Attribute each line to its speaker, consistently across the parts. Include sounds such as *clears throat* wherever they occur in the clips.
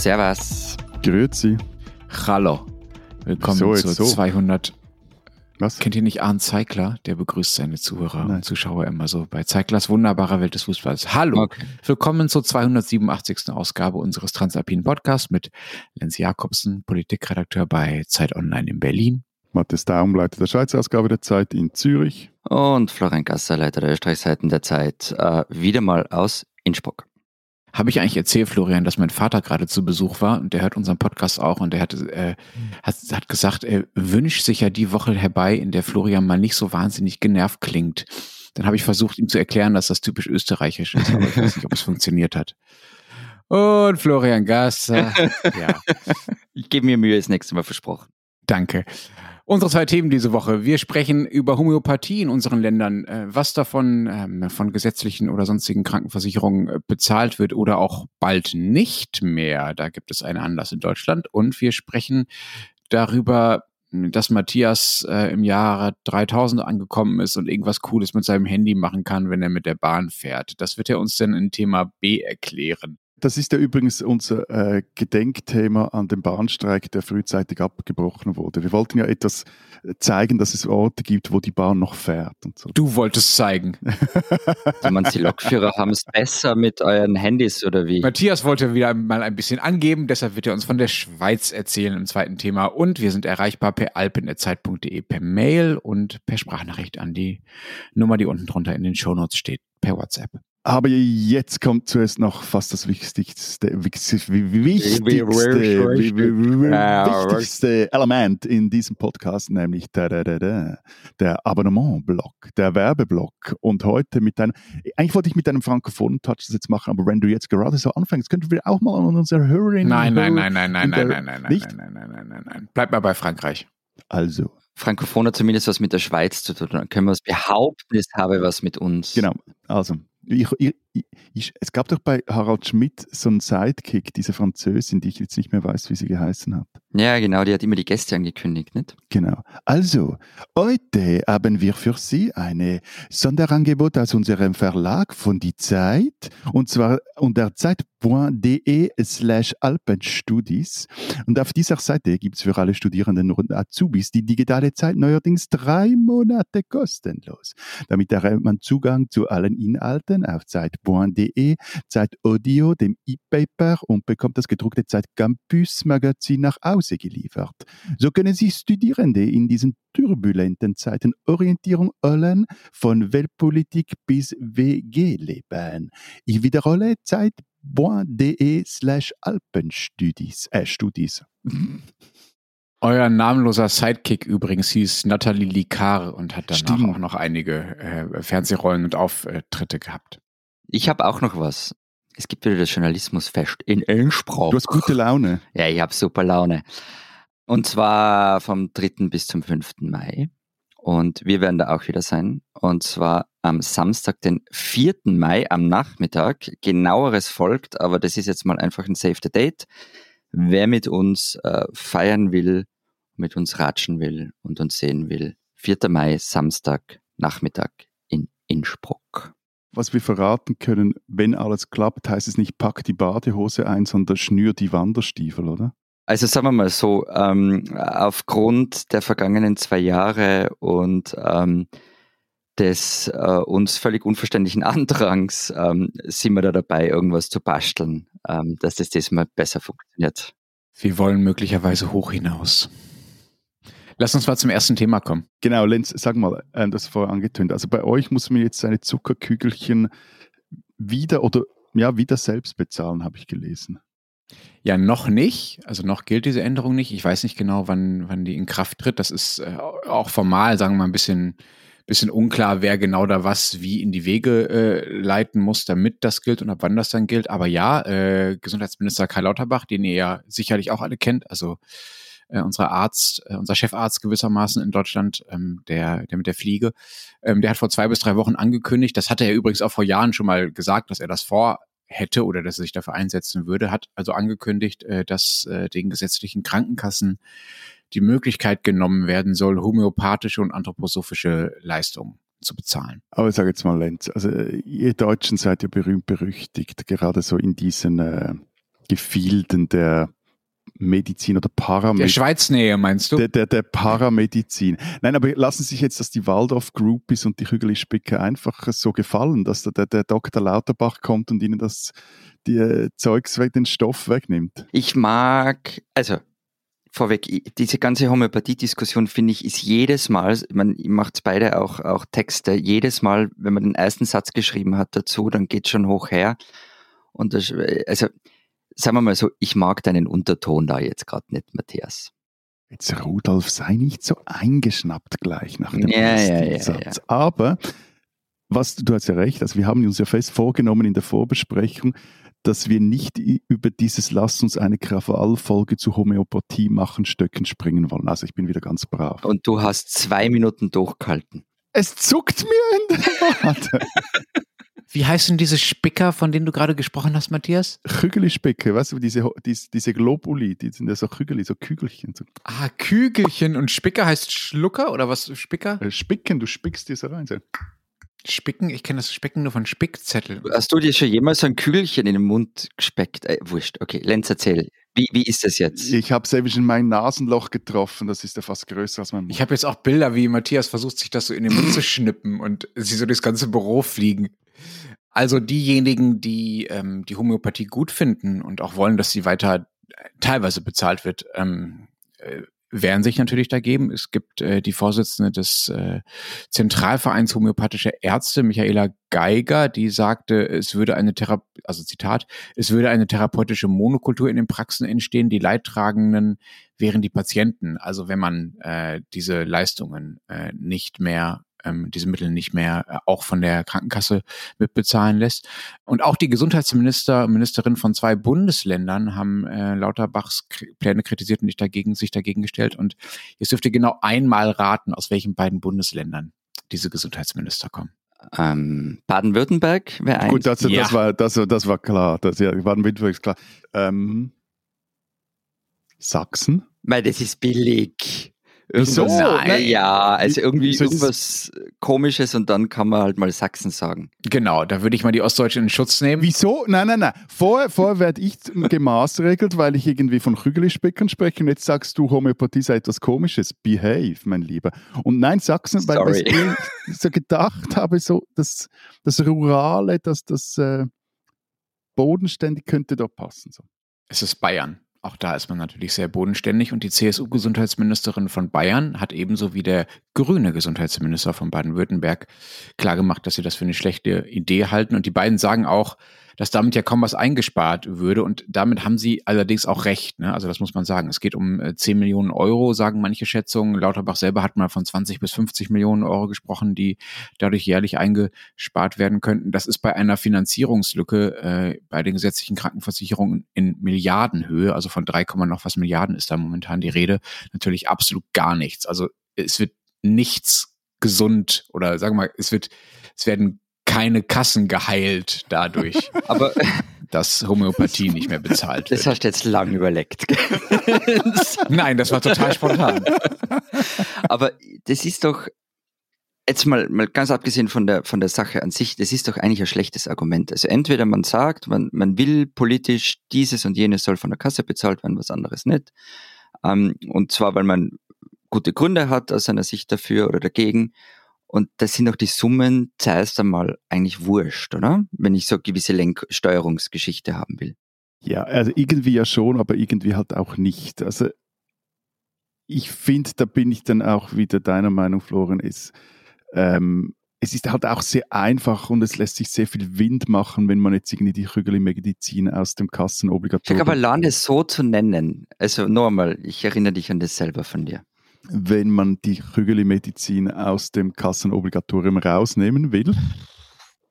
Speaker 1: Servus.
Speaker 2: Grüezi.
Speaker 3: Hallo. Willkommen
Speaker 2: So,
Speaker 3: zu
Speaker 2: jetzt so.
Speaker 3: 200.
Speaker 2: Was?
Speaker 3: Kennt ihr nicht Arndt Zeigler? Der begrüßt seine Zuhörer
Speaker 2: Nein.
Speaker 3: und Zuschauer immer so bei Zeiglers wunderbarer Welt des Fußballs. Hallo.
Speaker 1: Okay.
Speaker 3: Willkommen zur 287. Ausgabe unseres Transalpinen Podcasts mit Lenz Jakobsen, Politikredakteur bei Zeit Online in Berlin.
Speaker 2: Matthias Daum, Leiter der Schweizer Ausgabe der Zeit in Zürich.
Speaker 1: Und Florian Gasser, Leiter der Österreichseiten der Zeit, äh, wieder mal aus Innsbruck.
Speaker 3: Habe ich eigentlich erzählt, Florian, dass mein Vater gerade zu Besuch war und der hört unseren Podcast auch und der hat, äh, hat, hat gesagt, er wünscht sich ja die Woche herbei, in der Florian mal nicht so wahnsinnig genervt klingt. Dann habe ich versucht, ihm zu erklären, dass das typisch österreichisch ist, aber ich weiß nicht, ob es funktioniert hat. Und Florian Gasser, ja, *laughs*
Speaker 1: Ich gebe mir Mühe, das nächste Mal versprochen.
Speaker 3: danke. Unsere zwei Themen diese Woche. Wir sprechen über Homöopathie in unseren Ländern, äh, was davon ähm, von gesetzlichen oder sonstigen Krankenversicherungen äh, bezahlt wird oder auch bald nicht mehr. Da gibt es einen Anlass in Deutschland. Und wir sprechen darüber, dass Matthias äh, im Jahre 3000 angekommen ist und irgendwas Cooles mit seinem Handy machen kann, wenn er mit der Bahn fährt. Das wird er uns dann in Thema B erklären.
Speaker 2: Das ist ja übrigens unser äh, Gedenkthema an dem Bahnstreik, der frühzeitig abgebrochen wurde. Wir wollten ja etwas zeigen, dass es Orte gibt, wo die Bahn noch fährt und so.
Speaker 3: Du wolltest zeigen.
Speaker 1: Du meinst, die Lokführer haben es besser mit euren Handys oder wie?
Speaker 3: Matthias wollte wieder mal ein bisschen angeben, deshalb wird er uns von der Schweiz erzählen im zweiten Thema. Und wir sind erreichbar per alpen.zeit.de per Mail und per Sprachnachricht an die Nummer, die unten drunter in den Shownotes steht, per WhatsApp.
Speaker 2: Aber jetzt kommt zuerst noch fast das wichtigste, wichtigste, wichtigste, wi- wi- wi- wichtigste Element in diesem Podcast, nämlich der, Abonnement-Block, der Werbeblock. Und heute mit einem, eigentlich wollte ich mit einem frankophonen Touch das jetzt machen, aber wenn du jetzt gerade so anfängst, könnten wir auch mal an unsere Hörerinnen
Speaker 3: Nein, nein, nein, nein, nein, nein, nein, nein, nein,
Speaker 2: nicht?
Speaker 3: nein, nein, nein, nein, nein. Bleib mal bei Frankreich.
Speaker 2: Also,
Speaker 1: Frankophon hat zumindest was mit der Schweiz zu tun. Dann können wir es behaupten, es habe was mit uns.
Speaker 2: genau, also. Ich, ich, es gab doch bei Harald Schmidt so einen Sidekick, diese Französin, die ich jetzt nicht mehr weiß, wie sie geheißen hat.
Speaker 1: Ja, genau, die hat immer die Gäste angekündigt, nicht?
Speaker 2: Genau. Also, heute haben wir für Sie eine Sonderangebot aus unserem Verlag von Die Zeit und zwar unter zeit.de slash alpenstudis. Und auf dieser Seite gibt es für alle Studierenden und Azubis die digitale Zeit neuerdings drei Monate kostenlos. Damit erhält man Zugang zu allen Inhalten auf zeit.de, Zeit Audio, dem E-Paper und bekommt das gedruckte Zeit Campus Magazin nach Hause geliefert. So können sich Studierende in diesen turbulenten Zeiten Orientierung holen, von Weltpolitik bis WG-Leben. Ich wiederhole zeit.de slash Alpenstudis. Äh, Studis. *laughs*
Speaker 3: Euer namenloser Sidekick übrigens hieß Nathalie Licard und hat danach
Speaker 2: Stimmt.
Speaker 3: auch noch einige äh, Fernsehrollen und Auftritte gehabt.
Speaker 1: Ich habe auch noch was. Es gibt wieder das Journalismusfest in Innsbruck.
Speaker 2: Du hast gute Laune.
Speaker 1: Ja, ich habe super Laune. Und zwar vom 3. bis zum 5. Mai. Und wir werden da auch wieder sein. Und zwar am Samstag, den 4. Mai am Nachmittag. Genaueres folgt, aber das ist jetzt mal einfach ein Save the Date. Wer mit uns äh, feiern will, mit uns ratschen will und uns sehen will, 4. Mai, Samstag, Nachmittag in Innsbruck.
Speaker 2: Was wir verraten können, wenn alles klappt, heißt es nicht pack die Badehose ein, sondern schnür die Wanderstiefel, oder?
Speaker 1: Also sagen wir mal so, ähm, aufgrund der vergangenen zwei Jahre und ähm, des äh, uns völlig unverständlichen *laughs* Andrangs ähm, sind wir da dabei, irgendwas zu basteln, ähm, dass das diesmal besser funktioniert.
Speaker 3: Wir wollen möglicherweise hoch hinaus. Lass uns mal zum ersten Thema kommen.
Speaker 2: Genau, Lenz, sag mal, ähm, das vorher angetönt. Also bei euch muss man jetzt seine Zuckerkügelchen wieder oder ja, wieder selbst bezahlen, habe ich gelesen.
Speaker 3: Ja, noch nicht. Also noch gilt diese Änderung nicht. Ich weiß nicht genau, wann, wann die in Kraft tritt. Das ist äh, auch formal, sagen wir mal, ein bisschen, bisschen unklar, wer genau da was wie in die Wege äh, leiten muss, damit das gilt und ab wann das dann gilt. Aber ja, äh, Gesundheitsminister Karl Lauterbach, den ihr ja sicherlich auch alle kennt, also äh, unser Arzt, äh, unser Chefarzt gewissermaßen in Deutschland, ähm, der, der mit der Fliege, ähm, der hat vor zwei bis drei Wochen angekündigt, das hatte er übrigens auch vor Jahren schon mal gesagt, dass er das vor hätte oder dass er sich dafür einsetzen würde, hat also angekündigt, äh, dass äh, den gesetzlichen Krankenkassen die Möglichkeit genommen werden soll, homöopathische und anthroposophische Leistungen zu bezahlen.
Speaker 2: Aber ich sage jetzt mal, Lenz, also äh, ihr Deutschen seid ja berühmt berüchtigt, gerade so in diesen äh, Gefilden der Medizin oder Paramedizin.
Speaker 3: Der Schweiznähe, meinst du?
Speaker 2: Der, der, der Paramedizin. Nein, aber lassen sich jetzt, dass die Waldorf-Groupies und die Hügeli-Spicke einfach so gefallen, dass der, der Dr. Lauterbach kommt und ihnen das die, äh, Zeugs weg, den Stoff wegnimmt?
Speaker 1: Ich mag, also vorweg, diese ganze Homöopathie-Diskussion finde ich, ist jedes Mal, man macht beide auch, auch Texte, jedes Mal, wenn man den ersten Satz geschrieben hat dazu, dann geht schon hoch her. Und das, also sagen wir mal so, ich mag deinen Unterton da jetzt gerade nicht, Matthias.
Speaker 2: Jetzt, Rudolf, sei nicht so eingeschnappt gleich nach dem
Speaker 1: Ja,
Speaker 2: ersten
Speaker 1: ja,
Speaker 2: Satz.
Speaker 1: ja.
Speaker 2: Aber, was, du hast ja recht, also wir haben uns ja fest vorgenommen in der Vorbesprechung, dass wir nicht über dieses Lass uns eine Krawallfolge zu Homöopathie machen, Stöcken springen wollen. Also ich bin wieder ganz brav.
Speaker 1: Und du hast zwei Minuten durchgehalten.
Speaker 2: Es zuckt mir in der Wade. *laughs*
Speaker 3: Wie heißen diese Spicker, von denen du gerade gesprochen hast, Matthias?
Speaker 2: Kügelispicke, weißt du, diese, diese, diese Globuli, die sind ja so Kügeli, so Kügelchen. So.
Speaker 3: Ah, Kügelchen und Spicker heißt Schlucker oder was? Spicker?
Speaker 2: Äh, Spicken, du spickst die so rein. So.
Speaker 3: Spicken? Ich kenne das Spicken nur von Spickzettel.
Speaker 1: Hast du dir schon jemals so ein Kügelchen in den Mund gespeckt? Äh, wurscht, okay, Lenz, erzähl. Wie, wie ist das jetzt?
Speaker 2: Ich habe selbst in mein Nasenloch getroffen, das ist ja fast größer als mein Mund.
Speaker 3: Ich habe jetzt auch Bilder, wie Matthias versucht, sich das so in den Mund zu schnippen und sie so durchs ganze Büro fliegen. Also diejenigen, die ähm, die Homöopathie gut finden und auch wollen, dass sie weiter äh, teilweise bezahlt wird, ähm, äh, wehren sich natürlich dagegen. Es gibt äh, die Vorsitzende des äh, Zentralvereins homöopathischer Ärzte, Michaela Geiger, die sagte, es würde eine Thera also Zitat, es würde eine therapeutische Monokultur in den Praxen entstehen. Die Leidtragenden wären die Patienten. Also wenn man äh, diese Leistungen äh, nicht mehr ähm, diese Mittel nicht mehr äh, auch von der Krankenkasse mitbezahlen lässt. Und auch die Gesundheitsminister, Ministerin von zwei Bundesländern haben äh, Lauterbachs K Pläne kritisiert und sich dagegen, sich dagegen gestellt. Und jetzt dürft ihr genau einmal raten, aus welchen beiden Bundesländern diese Gesundheitsminister kommen.
Speaker 1: Ähm, Baden-Württemberg wäre eins.
Speaker 2: Gut, das,
Speaker 3: Ja.
Speaker 2: das, war, das, das war klar. Das ja, Baden-Württemberg ist klar. Ähm, Sachsen?
Speaker 1: Weil das ist billig.
Speaker 2: Wieso?
Speaker 1: Irgendwas-
Speaker 2: Nein.
Speaker 1: Ja, also irgendwie
Speaker 2: ist-
Speaker 1: irgendwas Komisches und dann kann man halt mal Sachsen sagen.
Speaker 3: Genau, da würde ich mal die Ostdeutschen in Schutz nehmen.
Speaker 2: Wieso? Nein, nein, nein. Vorher, vorher werde ich gemaßregelt, weil ich irgendwie von Kügelispickern spreche und jetzt sagst du, Homöopathie sei etwas Komisches. Behave, mein Lieber. Und nein, Sachsen, weil
Speaker 1: Sorry.
Speaker 2: weil *laughs* ich so gedacht habe, so das, das Rurale, das, das äh, Bodenständig könnte da passen. So.
Speaker 3: Es ist Bayern. Auch da ist man natürlich sehr bodenständig und die CSU-Gesundheitsministerin von Bayern hat ebenso wie der grüne Gesundheitsminister von Baden-Württemberg klargemacht, dass sie das für eine schlechte Idee halten. Und die beiden sagen auch, dass damit ja kaum was eingespart würde. Und damit haben sie allerdings auch recht. Ne? Also das muss man sagen. Es geht um äh, 10 Millionen Euro, sagen manche Schätzungen. Lauterbach selber hat mal von 20 bis 50 Millionen Euro gesprochen, die dadurch jährlich eingespart werden könnten. Das ist bei einer Finanzierungslücke äh, bei den gesetzlichen Krankenversicherungen in Milliardenhöhe, also von 3, Komma noch was Milliarden ist da momentan die Rede, natürlich absolut gar nichts. Also es wird nichts gesund oder sagen wir mal, es wird, es werden keine Kassen geheilt dadurch, *laughs*
Speaker 1: Aber
Speaker 3: dass Homöopathie nicht mehr bezahlt
Speaker 1: das
Speaker 3: wird.
Speaker 1: hast du jetzt lang überlegt. *laughs*
Speaker 3: Nein, das war total spontan.
Speaker 1: Aber das ist doch, jetzt mal, mal ganz abgesehen von der, von der Sache an sich, das ist doch eigentlich ein schlechtes Argument. Also entweder man sagt, man, man will politisch, dieses und jenes soll von der Kasse bezahlt werden, was anderes nicht. Ähm, und zwar, weil man gute Gründe hat aus seiner Sicht dafür oder dagegen. Und das sind doch die Summen zuerst einmal eigentlich wurscht, oder? Wenn ich so eine gewisse Lenksteuerungsgeschichte haben will.
Speaker 2: Ja, also irgendwie ja schon, aber irgendwie halt auch nicht. Also ich finde, da bin ich dann auch wieder deiner Meinung, Florian, ist, ähm, es ist halt auch sehr einfach und es lässt sich sehr viel Wind machen, wenn man jetzt irgendwie die Krügeli-Medizin aus dem
Speaker 1: Ich
Speaker 2: Kassenobligatorium,
Speaker 1: aber Lan es so zu nennen, also nur einmal, ich erinnere dich an das selber von dir.
Speaker 2: Wenn man die Krügeli-Medizin aus dem Kassenobligatorium rausnehmen will.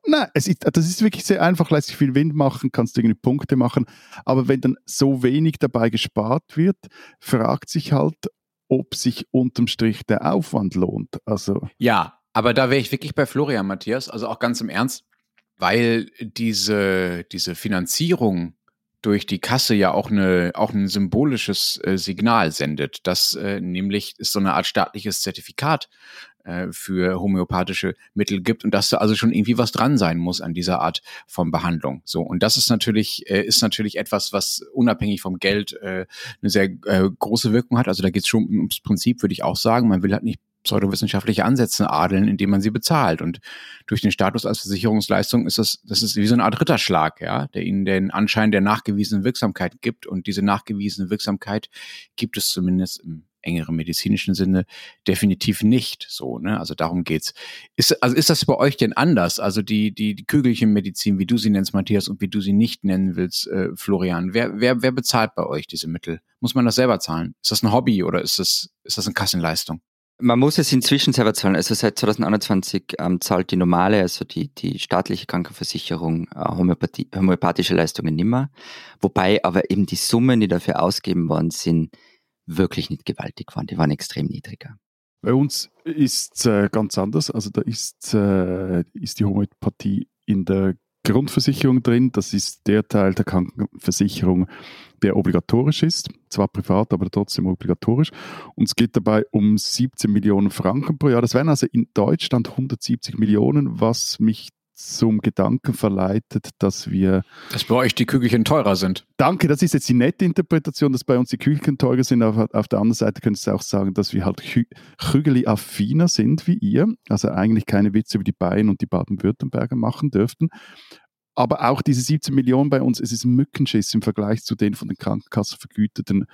Speaker 2: Nein, es ist, das ist wirklich sehr einfach, lässt sich viel Wind machen, kannst du irgendwie Punkte machen. Aber wenn dann so wenig dabei gespart wird, fragt sich halt, ob sich unterm Strich der Aufwand lohnt. Also
Speaker 3: Ja, aber da wäre ich wirklich bei Florian, Matthias, also auch ganz im Ernst, weil diese, diese Finanzierung durch die Kasse ja auch, eine, auch ein symbolisches äh, Signal sendet, dass äh, nämlich es so eine Art staatliches Zertifikat äh, für homöopathische Mittel gibt und dass da also schon irgendwie was dran sein muss an dieser Art von Behandlung. So und das ist natürlich äh, ist natürlich etwas, was unabhängig vom Geld äh, eine sehr äh, große Wirkung hat. Also da geht es schon ums Prinzip, würde ich auch sagen. Man will halt nicht pseudowissenschaftliche Ansätze adeln, indem man sie bezahlt. Und durch den Status als Versicherungsleistung ist das, das ist wie so eine Art Ritterschlag, ja, der ihnen den Anschein der nachgewiesenen Wirksamkeit gibt. Und diese nachgewiesene Wirksamkeit gibt es zumindest im engeren medizinischen Sinne definitiv nicht so, ne? Also darum geht's. Ist, also ist das bei euch denn anders? Also die, die, die Kügelchenmedizin, wie du sie nennst, Matthias, und wie du sie nicht nennen willst, äh, Florian, wer, wer, wer bezahlt bei euch diese Mittel? Muss man das selber zahlen? Ist das ein Hobby oder ist das, ist das eine Kassenleistung?
Speaker 1: Man muss es inzwischen selber zahlen. Also seit 2021 ähm, zahlt die normale, also die, die staatliche Krankenversicherung, äh, homöopathische Leistungen nimmer. Wobei aber eben die Summen, die dafür ausgegeben worden sind, wirklich nicht gewaltig waren. Die waren extrem niedriger.
Speaker 2: Bei uns ist es äh, ganz anders. Also da ist, äh, ist die Homöopathie in der Grundversicherung drin. Das ist der Teil der Krankenversicherung, der obligatorisch ist. Zwar privat, aber trotzdem obligatorisch. Und es geht dabei um 17 Millionen Franken pro Jahr. Das wären also in Deutschland 170 Millionen, was mich zum Gedanken verleitet, dass wir.
Speaker 3: Dass bei euch die Kügelchen teurer sind.
Speaker 2: Danke, das ist jetzt die nette Interpretation, dass bei uns die Kügelchen teurer sind. Auf, auf der anderen Seite könntest du auch sagen, dass wir halt Kügeli-affiner sind wie ihr. Also eigentlich keine Witze über die Bayern und die Baden-Württemberger machen dürften. Aber auch diese 17 Millionen bei uns, es ist ein Mückenschiss im Vergleich zu den von den Krankenkassen vergüteten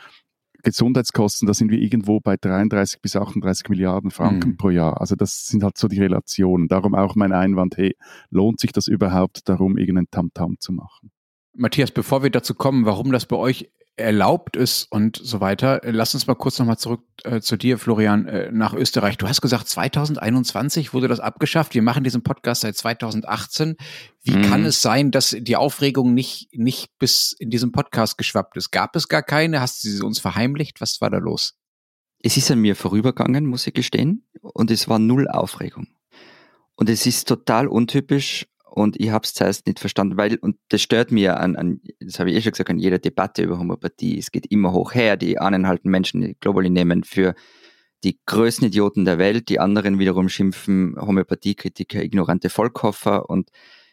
Speaker 2: Gesundheitskosten, da sind wir irgendwo bei 33 bis 38 Milliarden Franken mhm. pro Jahr. Also das sind halt so die Relationen. Darum auch mein Einwand, hey, lohnt sich das überhaupt darum, irgendein Tamtam -Tam zu machen?
Speaker 3: Matthias, bevor wir dazu kommen, warum das bei euch erlaubt ist und so weiter. Lass uns mal kurz nochmal zurück äh, zu dir, Florian, äh, nach Österreich. Du hast gesagt, 2021 wurde das abgeschafft. Wir machen diesen Podcast seit 2018. Wie mhm. kann es sein, dass die Aufregung nicht, nicht bis in diesem Podcast geschwappt ist? Gab es gar keine? Hast du sie uns verheimlicht? Was war da los?
Speaker 1: Es ist an mir vorübergegangen, muss ich gestehen, und es war null Aufregung. Und es ist total untypisch und ich habe es zuerst nicht verstanden, weil, und das stört mir an, an das habe ich eh schon gesagt, an jeder Debatte über Homöopathie. Es geht immer hoch her. Die einen halten Menschen die Globally nehmen für die größten Idioten der Welt, die anderen wiederum schimpfen Homöopathiekritiker, ignorante Vollkoffer und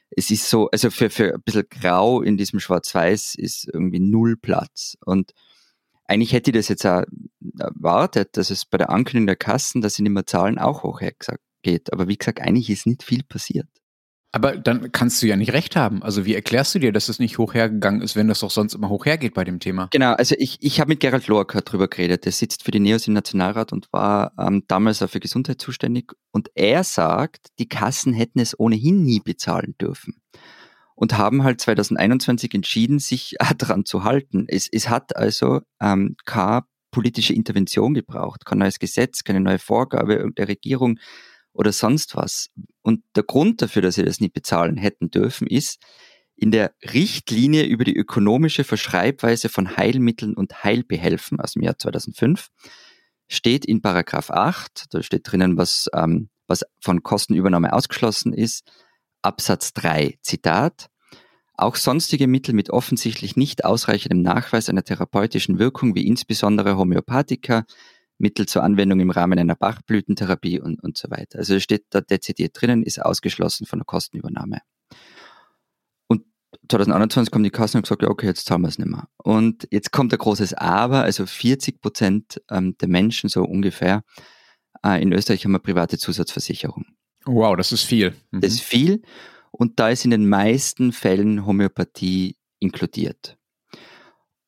Speaker 1: es ist so, also für, für ein bisschen grau in diesem Schwarz-Weiß ist irgendwie null Platz. Und eigentlich hätte ich das jetzt auch erwartet, dass es bei der Ankündigung der Kassen, dass sie nicht mehr zahlen, auch hoch geht. Aber wie gesagt, eigentlich ist nicht viel passiert.
Speaker 3: Aber dann kannst du ja nicht recht haben. Also wie erklärst du dir, dass es nicht hochhergegangen ist, wenn das doch sonst immer hochhergeht bei dem Thema?
Speaker 1: Genau, also ich, ich habe mit Gerald Loacker drüber geredet. Der sitzt für die NEOS im Nationalrat und war ähm, damals auch für Gesundheit zuständig. Und er sagt, die Kassen hätten es ohnehin nie bezahlen dürfen. Und haben halt 2021 entschieden, sich *laughs* daran zu halten. Es, es hat also ähm, keine politische Intervention gebraucht, kein neues Gesetz, keine neue Vorgabe der Regierung oder sonst was. Und der Grund dafür, dass sie das nicht bezahlen hätten dürfen, ist, in der Richtlinie über die ökonomische Verschreibweise von Heilmitteln und Heilbehelfen aus dem Jahr 2005 steht in Paragraph 8, da steht drinnen, was, ähm, was von Kostenübernahme ausgeschlossen ist, Absatz 3, Zitat, auch sonstige Mittel mit offensichtlich nicht ausreichendem Nachweis einer therapeutischen Wirkung, wie insbesondere Homöopathika, Mittel zur Anwendung im Rahmen einer Bachblütentherapie und, und so weiter. Also steht da dezidiert drinnen, ist ausgeschlossen von der Kostenübernahme. Und 2021 kommt die Kasse und gesagt, ja, okay, jetzt zahlen wir es nicht mehr. Und jetzt kommt ein großes Aber, also 40 Prozent ähm, der Menschen so ungefähr äh, in Österreich haben eine private Zusatzversicherung.
Speaker 3: Wow, das ist viel.
Speaker 1: Mhm. Das ist viel. Und da ist in den meisten Fällen Homöopathie inkludiert.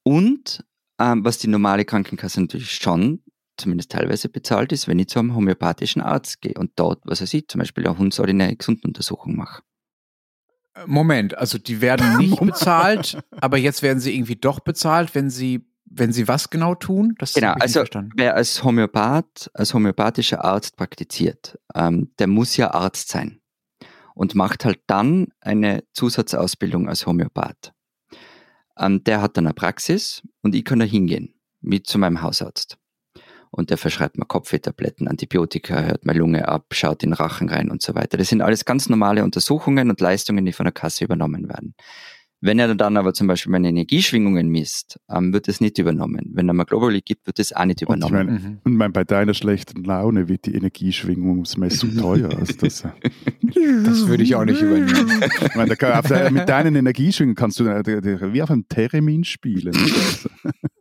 Speaker 1: Und ähm, was die normale Krankenkasse natürlich schon zumindest teilweise bezahlt ist, wenn ich zu einem homöopathischen Arzt gehe und dort, was er sieht, zum Beispiel eine hundsordinäre Gesundenuntersuchung mache.
Speaker 3: Moment, also die werden *laughs* nicht bezahlt, aber jetzt werden sie irgendwie doch bezahlt, wenn sie, wenn sie was genau tun?
Speaker 1: Das genau, also wer als Homöopath, als homöopathischer Arzt praktiziert, ähm, der muss ja Arzt sein und macht halt dann eine Zusatzausbildung als Homöopath. Ähm, der hat dann eine Praxis und ich kann da hingehen, wie zu meinem Hausarzt und der verschreibt mir Kopfwehtabletten, Antibiotika, hört meine Lunge ab, schaut in den Rachen rein und so weiter. Das sind alles ganz normale Untersuchungen und Leistungen, die von der Kasse übernommen werden. Wenn er dann aber zum Beispiel meine Energieschwingungen misst, ähm, wird es nicht übernommen. Wenn er mal Globally gibt, wird es auch nicht übernommen.
Speaker 2: Und ich meine, mhm. mein, bei deiner schlechten Laune wird die Energieschwingungsmessung teuer. Also das,
Speaker 3: das würde ich auch nicht übernehmen.
Speaker 2: ich meine, der, mit deinen Energieschwingungen kannst du äh, wie auf einem Theremin spielen. *laughs*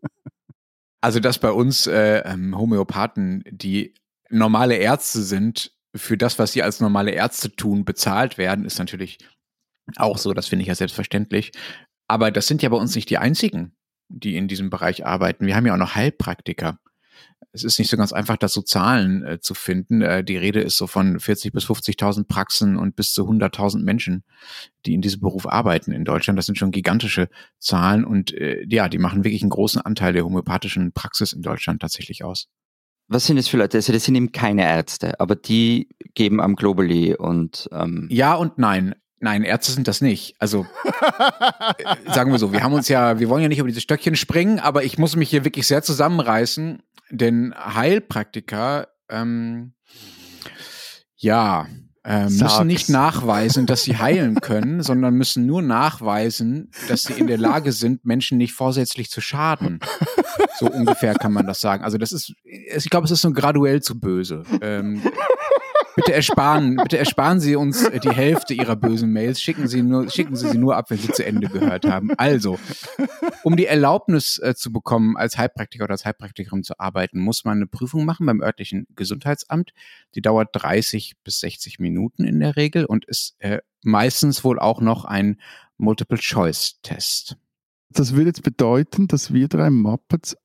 Speaker 3: Also, dass bei uns äh, ähm, Homöopathen, die normale Ärzte sind, für das, was sie als normale Ärzte tun, bezahlt werden, ist natürlich auch so. Das finde ich ja selbstverständlich. Aber das sind ja bei uns nicht die einzigen, die in diesem Bereich arbeiten. Wir haben ja auch noch Heilpraktiker. Es ist nicht so ganz einfach, das so Zahlen äh, zu finden. Äh, die Rede ist so von 40 bis 50.000 Praxen und bis zu 100.000 Menschen, die in diesem Beruf arbeiten in Deutschland. Das sind schon gigantische Zahlen und äh, ja, die machen wirklich einen großen Anteil der homöopathischen Praxis in Deutschland tatsächlich aus.
Speaker 1: Was sind das für Leute? Also das sind eben keine Ärzte, aber die geben am Globally und ähm
Speaker 3: ja und nein. Nein, Ärzte sind das nicht. Also *laughs* äh, sagen wir so, wir haben uns ja, wir wollen ja nicht über diese Stöckchen springen, aber ich muss mich hier wirklich sehr zusammenreißen, denn Heilpraktiker, ähm, ja, äh, müssen nicht nachweisen, dass sie *laughs* heilen können, sondern müssen nur nachweisen, dass sie in der Lage sind, Menschen nicht vorsätzlich zu schaden. So ungefähr kann man das sagen. Also das ist, ich glaube, es ist so graduell zu böse. Ähm, bitte ersparen, bitte ersparen Sie uns die Hälfte Ihrer bösen Mails. Schicken Sie nur, schicken Sie sie nur ab, wenn Sie zu Ende gehört haben. Also, um die Erlaubnis äh, zu bekommen, als Heilpraktiker oder als Heilpraktikerin zu arbeiten, muss man eine Prüfung machen beim örtlichen Gesundheitsamt. Die dauert 30 bis 60 Minuten in der Regel und ist äh, meistens wohl auch noch ein Multiple-Choice-Test.
Speaker 2: Das würde jetzt bedeuten, dass wir drei Muppets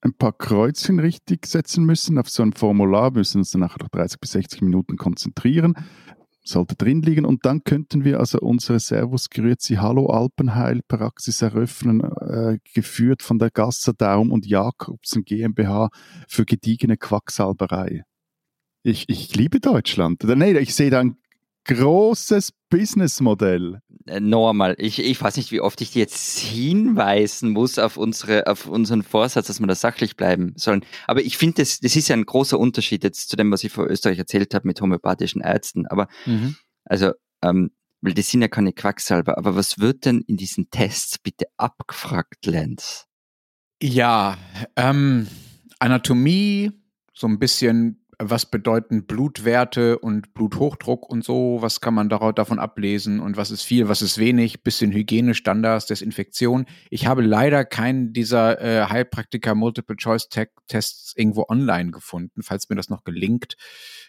Speaker 2: ein paar Kreuzchen richtig setzen müssen auf so ein Formular, müssen uns dann nachher noch 30 bis 60 Minuten konzentrieren, sollte drin liegen und dann könnten wir also unsere Servus Grüezi Hallo Alpenheilpraxis eröffnen, äh, geführt von der Gasser Daum und Jakobsen GmbH für gediegene Quacksalberei. Ich, ich liebe Deutschland. Nee, ich sehe da ein großes Businessmodell.
Speaker 1: Äh, Normal. Ich, ich weiß nicht, wie oft ich jetzt hinweisen muss auf, unsere, auf unseren Vorsatz, dass wir da sachlich bleiben sollen. Aber ich finde, das, das ist ja ein großer Unterschied jetzt zu dem, was ich vor Österreich erzählt habe mit homöopathischen Ärzten. Aber mhm. also, ähm, weil das sind ja keine Quacksalber. Aber was wird denn in diesen Tests bitte abgefragt, Lenz?
Speaker 3: Ja, ähm, Anatomie, so ein bisschen was bedeuten Blutwerte und Bluthochdruck und so, was kann man darauf, davon ablesen und was ist viel, was ist wenig, bisschen Hygienestandards, Desinfektion. Ich habe leider keinen dieser äh, Heilpraktiker Multiple Choice Tests irgendwo online gefunden, falls mir das noch gelingt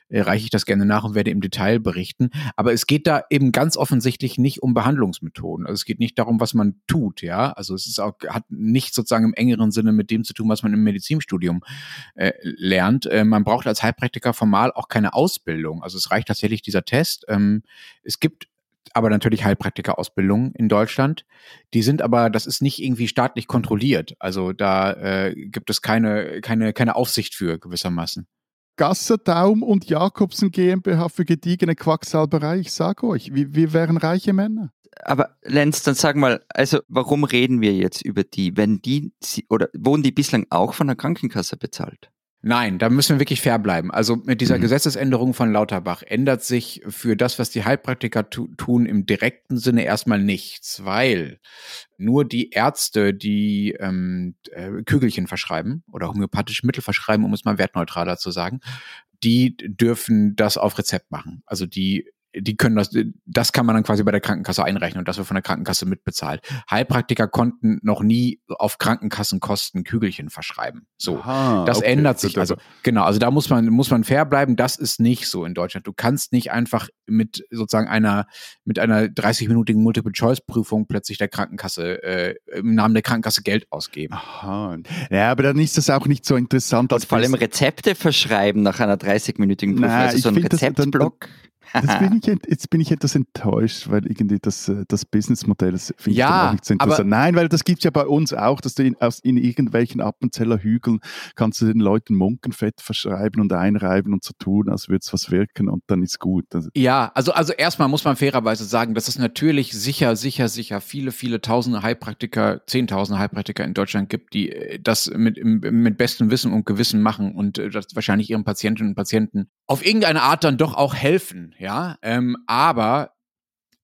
Speaker 3: äh, reiche ich das gerne nach und werde im Detail berichten. Aber es geht da eben ganz offensichtlich nicht um Behandlungsmethoden. Also es geht nicht darum, was man tut, ja. Also es ist auch, hat nicht sozusagen im engeren Sinne mit dem zu tun, was man im Medizinstudium äh, lernt. Äh, man braucht als Heilpraktiker formal auch keine Ausbildung. Also es reicht tatsächlich dieser Test. Ähm, es gibt aber natürlich Heilpraktikerausbildungen in Deutschland. Die sind aber, das ist nicht irgendwie staatlich kontrolliert. Also da äh, gibt es keine, keine, keine Aufsicht für gewissermaßen.
Speaker 2: Gasserdaum und Jakobsen GmbH für gediegene Quacksalberei. Ich sage euch, wir, wir wären reiche Männer.
Speaker 1: Aber Lenz, dann sag mal, also warum reden wir jetzt über die, wenn die, oder wurden die bislang auch von der Krankenkasse bezahlt?
Speaker 3: Nein, da müssen wir wirklich fair bleiben. Also mit dieser mhm. Gesetzesänderung von Lauterbach ändert sich für das, was die Heilpraktiker tu tun, im direkten Sinne erstmal nichts, weil nur die Ärzte, die ähm, äh, Kügelchen verschreiben oder homöopathische Mittel verschreiben, um es mal wertneutraler zu sagen, die dürfen das auf Rezept machen. Also die die können das, das kann man dann quasi bei der Krankenkasse einrechnen und das wird von der Krankenkasse mitbezahlt. Heilpraktiker konnten noch nie auf Krankenkassenkosten Kügelchen verschreiben. So, Aha, das okay. ändert sich. Also genau, also da muss man muss man fair bleiben. Das ist nicht so in Deutschland. Du kannst nicht einfach mit sozusagen einer mit einer 30-minütigen Multiple-Choice-Prüfung plötzlich der Krankenkasse äh, im Namen der Krankenkasse Geld ausgeben.
Speaker 2: Aha. Ja, aber dann ist das auch nicht so interessant.
Speaker 1: Und vor allem Rezepte verschreiben nach einer 30-minütigen Prüfung. Na, also so ein Rezeptblock.
Speaker 2: Das, bin *laughs* ich, jetzt bin ich etwas enttäuscht, weil irgendwie das, äh, das Businessmodell finde
Speaker 3: ja,
Speaker 2: ich nicht so interessant. Nein, weil das gibt es ja bei uns auch, dass du in, aus, in irgendwelchen Appenzeller Hügeln kannst du den Leuten Munkenfett verschreiben und einreiben und so tun, als würde es was wirken und dann ist gut.
Speaker 3: Also ja, also, also erstmal muss man fairerweise sagen, dass es natürlich sicher, sicher, sicher viele, viele tausende Heilpraktiker, zehntausende Heilpraktiker in Deutschland gibt, die äh, das mit, mit bestem Wissen und Gewissen machen und äh, das wahrscheinlich ihren Patientinnen und Patienten auf irgendeine Art dann doch auch helfen ja, ähm, aber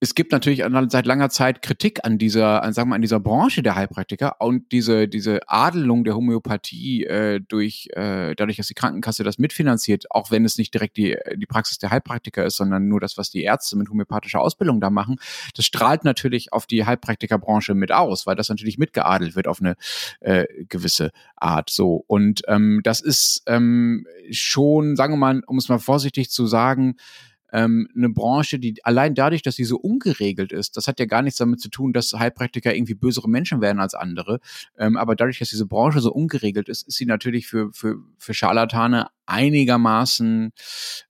Speaker 3: es gibt natürlich seit langer Zeit Kritik an dieser, an, sagen wir, an dieser Branche der Heilpraktiker und diese, diese Adelung der Homöopathie äh, durch, äh, dadurch, dass die Krankenkasse das mitfinanziert, auch wenn es nicht direkt die, die Praxis der Heilpraktiker ist, sondern nur das, was die Ärzte mit homöopathischer Ausbildung da machen, das strahlt natürlich auf die Heilpraktikerbranche mit aus, weil das natürlich mitgeadelt wird auf eine äh, gewisse Art. So. Und ähm, das ist ähm, schon, sagen wir mal, um es mal vorsichtig zu sagen, ähm, eine Branche, die allein dadurch, dass sie so ungeregelt ist, das hat ja gar nichts damit zu tun, dass Heilpraktiker irgendwie bösere Menschen werden als andere. Ähm, aber dadurch, dass diese Branche so ungeregelt ist, ist sie natürlich für, für, für Scharlatane einigermaßen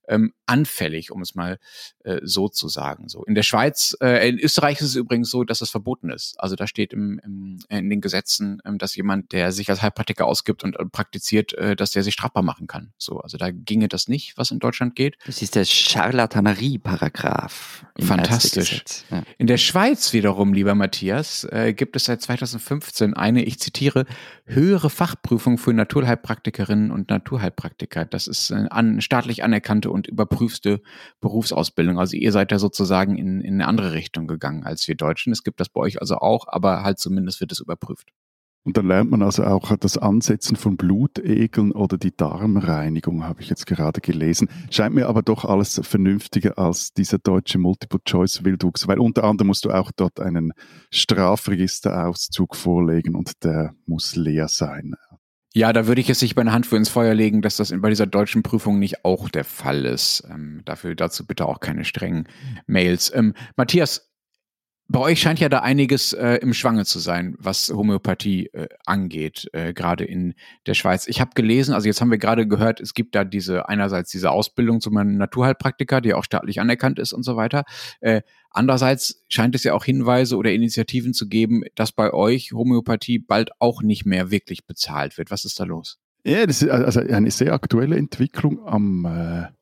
Speaker 3: ähm, anfällig, um es mal äh, so zu sagen. So in der Schweiz, äh, in Österreich ist es übrigens so, dass es verboten ist. Also da steht im, im, in den Gesetzen, ähm, dass jemand, der sich als Heilpraktiker ausgibt und äh, praktiziert, äh, dass der sich strafbar machen kann. So, also da ginge das nicht, was in Deutschland geht.
Speaker 1: Das ist der Charlatanerie-Paragraph.
Speaker 3: Fantastisch. Ja. In der Schweiz wiederum, lieber Matthias, äh, gibt es seit 2015 eine, ich zitiere, höhere Fachprüfung für Naturheilpraktikerinnen und Naturheilpraktiker. Das ist eine an, staatlich anerkannte und überprüfste Berufsausbildung. Also ihr seid ja sozusagen in, in eine andere Richtung gegangen als wir Deutschen. Es gibt das bei euch also auch, aber halt zumindest wird es überprüft.
Speaker 2: Und dann lernt man also auch das Ansetzen von Blutegeln oder die Darmreinigung, habe ich jetzt gerade gelesen. Scheint mir aber doch alles vernünftiger als dieser deutsche Multiple-Choice-Wildwuchs, weil unter anderem musst du auch dort einen Strafregisterauszug vorlegen und der muss leer sein.
Speaker 3: Ja, da würde ich jetzt nicht meine Hand für ins Feuer legen, dass das bei dieser deutschen Prüfung nicht auch der Fall ist. Ähm, dafür dazu bitte auch keine strengen Mails. Ähm, Matthias, bei euch scheint ja da einiges äh, im Schwange zu sein, was Homöopathie äh, angeht, äh, gerade in der Schweiz. Ich habe gelesen, also jetzt haben wir gerade gehört, es gibt da diese einerseits diese Ausbildung zum Naturheilpraktiker, die auch staatlich anerkannt ist und so weiter. Äh, andererseits scheint es ja auch Hinweise oder Initiativen zu geben, dass bei euch Homöopathie bald auch nicht mehr wirklich bezahlt wird. Was ist da los?
Speaker 2: Ja, das ist also eine sehr aktuelle Entwicklung am äh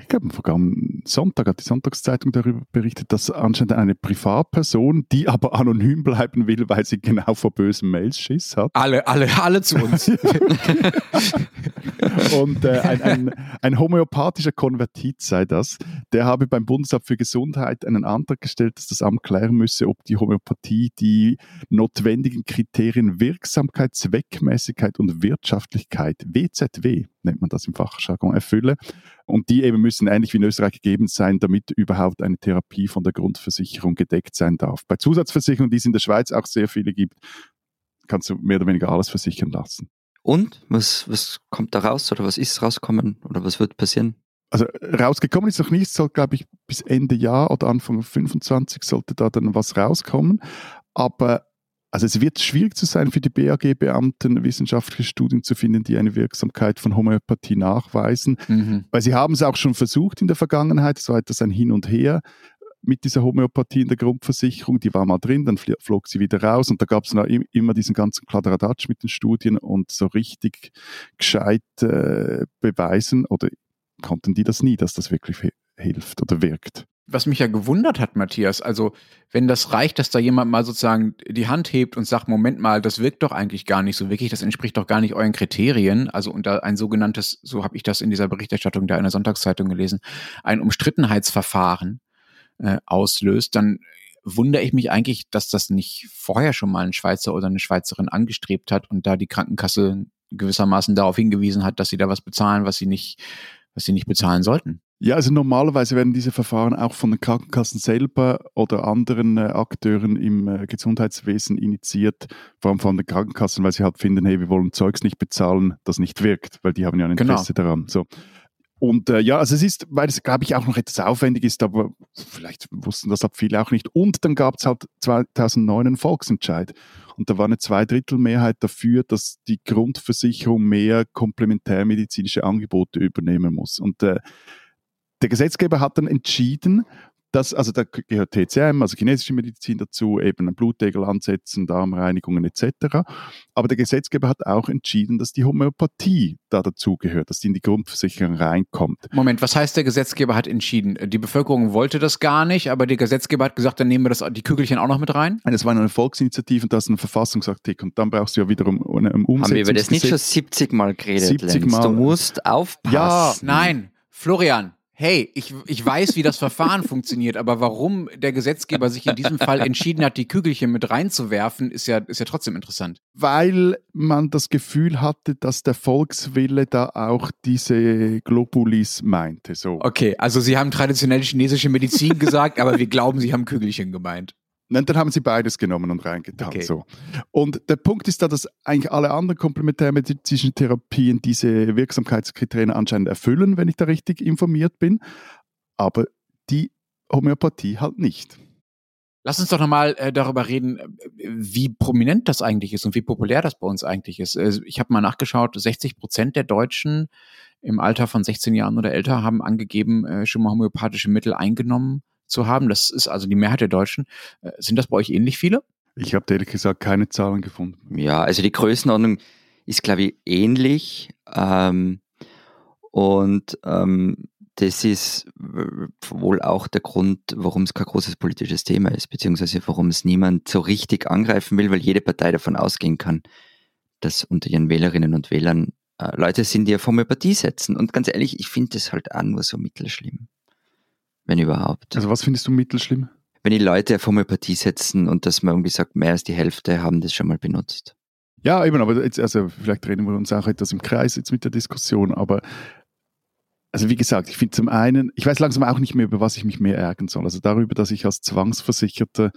Speaker 2: ich glaube, am vergangenen Sonntag hat die Sonntagszeitung darüber berichtet, dass anscheinend eine Privatperson, die aber anonym bleiben will, weil sie genau vor bösen Mails Schiss hat.
Speaker 3: Alle, alle, alle zu uns. *laughs*
Speaker 2: Und äh, ein, ein, ein, homöopathischer Konvertit sei das, der habe beim Bundesamt für Gesundheit einen Antrag gestellt, dass das Amt klären müsse, ob die Homöopathie die notwendigen Kriterien Wirksamkeit, Zweckmäßigkeit und Wirtschaftlichkeit, WZW nennt man das im Fachjargon, erfülle. Und die eben müssen ähnlich wie in Österreich gegeben sein, damit überhaupt eine Therapie von der Grundversicherung gedeckt sein darf. Bei Zusatzversicherungen, die es in der Schweiz auch sehr viele gibt, kannst du mehr oder weniger alles versichern lassen.
Speaker 1: Und? Was, was kommt da raus? Oder was ist rausgekommen? Oder was wird passieren?
Speaker 2: Also rausgekommen ist noch nichts, soll glaube ich bis Ende Jahr oder Anfang 25 sollte da dann was rauskommen. Aber also es wird schwierig zu sein für die BAG-Beamten, wissenschaftliche Studien zu finden, die eine Wirksamkeit von Homöopathie nachweisen, mhm. weil sie haben es auch schon versucht in der Vergangenheit, es war etwas ein Hin und Her mit dieser Homöopathie in der Grundversicherung, die war mal drin, dann flog sie wieder raus und da gab es immer diesen ganzen Kladderadatsch mit den Studien und so richtig gescheit äh, beweisen oder konnten die das nie, dass das wirklich hilft oder wirkt?
Speaker 3: Was mich ja gewundert hat, Matthias, also wenn das reicht, dass da jemand mal sozusagen die Hand hebt und sagt, Moment mal, das wirkt doch eigentlich gar nicht so wirklich, das entspricht doch gar nicht euren Kriterien, also unter ein sogenanntes, so habe ich das in dieser Berichterstattung da in der Sonntagszeitung gelesen, ein Umstrittenheitsverfahren äh, auslöst, dann wundere ich mich eigentlich, dass das nicht vorher schon mal ein Schweizer oder eine Schweizerin angestrebt hat und da die Krankenkasse gewissermaßen darauf hingewiesen hat, dass sie da was bezahlen, was sie nicht, was sie nicht bezahlen sollten.
Speaker 2: Ja, also normalerweise werden diese Verfahren auch von den Krankenkassen selber oder anderen äh, Akteuren im äh, Gesundheitswesen initiiert, vor allem von den Krankenkassen, weil sie halt finden, hey, wir wollen Zeugs nicht bezahlen, das nicht wirkt, weil die haben ja ein genau. Interesse genau. daran. So. Und äh, ja, also es ist, weil es, glaube ich, auch noch etwas aufwendig ist, aber vielleicht wussten das viele auch nicht. Und dann gab es halt 2009 einen Volksentscheid. Und da war eine Zweidrittelmehrheit dafür, dass die Grundversicherung mehr komplementärmedizinische Angebote übernehmen muss. Und äh, der Gesetzgeber hat dann entschieden, dass, also da gehört TCM, also chinesische Medizin dazu, eben Blutdeckel ansetzen, Darmreinigungen etc. Aber der Gesetzgeber hat auch entschieden, dass die Homöopathie da dazu gehört, dass die in die Grundversicherung reinkommt.
Speaker 3: Moment, was heißt der Gesetzgeber hat entschieden? Die Bevölkerung wollte das gar nicht, aber der Gesetzgeber hat gesagt, dann nehmen wir das, die Kügelchen auch noch mit rein?
Speaker 2: Das war eine Volksinitiative und das ist ein Verfassungsartikel und dann brauchst du ja wiederum eine Umsetzung. Haben
Speaker 1: wir über das nicht schon 70 Mal geredet, 70 Mal. Du musst aufpassen.
Speaker 3: Ja, nein, Florian, hey, ich, ich weiß, wie das Verfahren funktioniert, aber warum der Gesetzgeber sich in diesem Fall entschieden hat, die Kügelchen mit reinzuwerfen, ist ja, ist ja trotzdem interessant.
Speaker 2: Weil man das Gefühl hatte, dass der Volkswille da auch diese Globulis meinte. So.
Speaker 3: Okay, also Sie haben traditionell chinesische Medizin gesagt, aber wir glauben, Sie haben Kügelchen gemeint.
Speaker 2: Nein, dann haben sie beides genommen und reingetan. Okay. So. Und der Punkt ist da, dass eigentlich alle anderen komplementärmedizinischen Therapien diese Wirksamkeitskriterien anscheinend erfüllen, wenn ich da richtig informiert bin. Aber die Homöopathie halt nicht.
Speaker 3: Lass uns doch nochmal äh, darüber reden, wie prominent das eigentlich ist und wie populär das bei uns eigentlich ist. Also ich habe mal nachgeschaut, 60 Prozent der Deutschen im Alter von 16 Jahren oder älter haben angegeben, äh, schon mal homöopathische Mittel eingenommen zu haben. Das ist also die Mehrheit der Deutschen. Äh, sind das bei euch ähnlich viele?
Speaker 2: Ich habe ehrlich gesagt keine Zahlen gefunden.
Speaker 1: Ja, also die Größenordnung ist, glaube ich, ähnlich. Ähm, und ähm, das ist wohl auch der Grund, warum es kein großes politisches Thema ist, beziehungsweise warum es niemand so richtig angreifen will, weil jede Partei davon ausgehen kann, dass unter ihren Wählerinnen und Wählern äh, Leute sind, die auf Homöopathie setzen. Und ganz ehrlich, ich finde das halt auch nur so mittelschlimm wenn überhaupt.
Speaker 2: Also was findest du mittelschlimm?
Speaker 1: Wenn die Leute auf Homöopathie setzen und dass man irgendwie sagt, mehr als die Hälfte haben das schon mal benutzt.
Speaker 2: Ja, eben, aber jetzt, also vielleicht reden wir uns auch etwas im Kreis jetzt mit der Diskussion, aber also wie gesagt, ich finde zum einen, ich weiß langsam auch nicht mehr, über was ich mich mehr ärgern soll. Also darüber, dass ich als Zwangsversicherter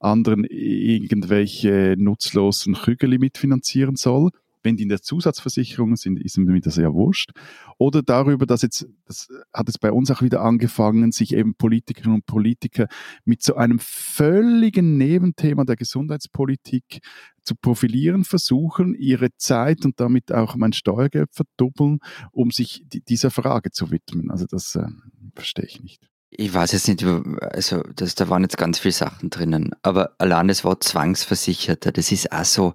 Speaker 2: anderen irgendwelche nutzlosen Krügeli mitfinanzieren soll wenn die in der Zusatzversicherung sind, ist mir das ja wurscht. Oder darüber, dass jetzt, das hat es bei uns auch wieder angefangen, sich eben Politikerinnen und Politiker mit so einem völligen Nebenthema der Gesundheitspolitik zu profilieren versuchen, ihre Zeit und damit auch mein Steuergeld verdoppeln, um sich dieser Frage zu widmen. Also das äh, verstehe ich nicht.
Speaker 1: Ich weiß jetzt nicht, also das, da waren jetzt ganz viele Sachen drinnen, aber allein das Wort Zwangsversicherter, das ist auch so,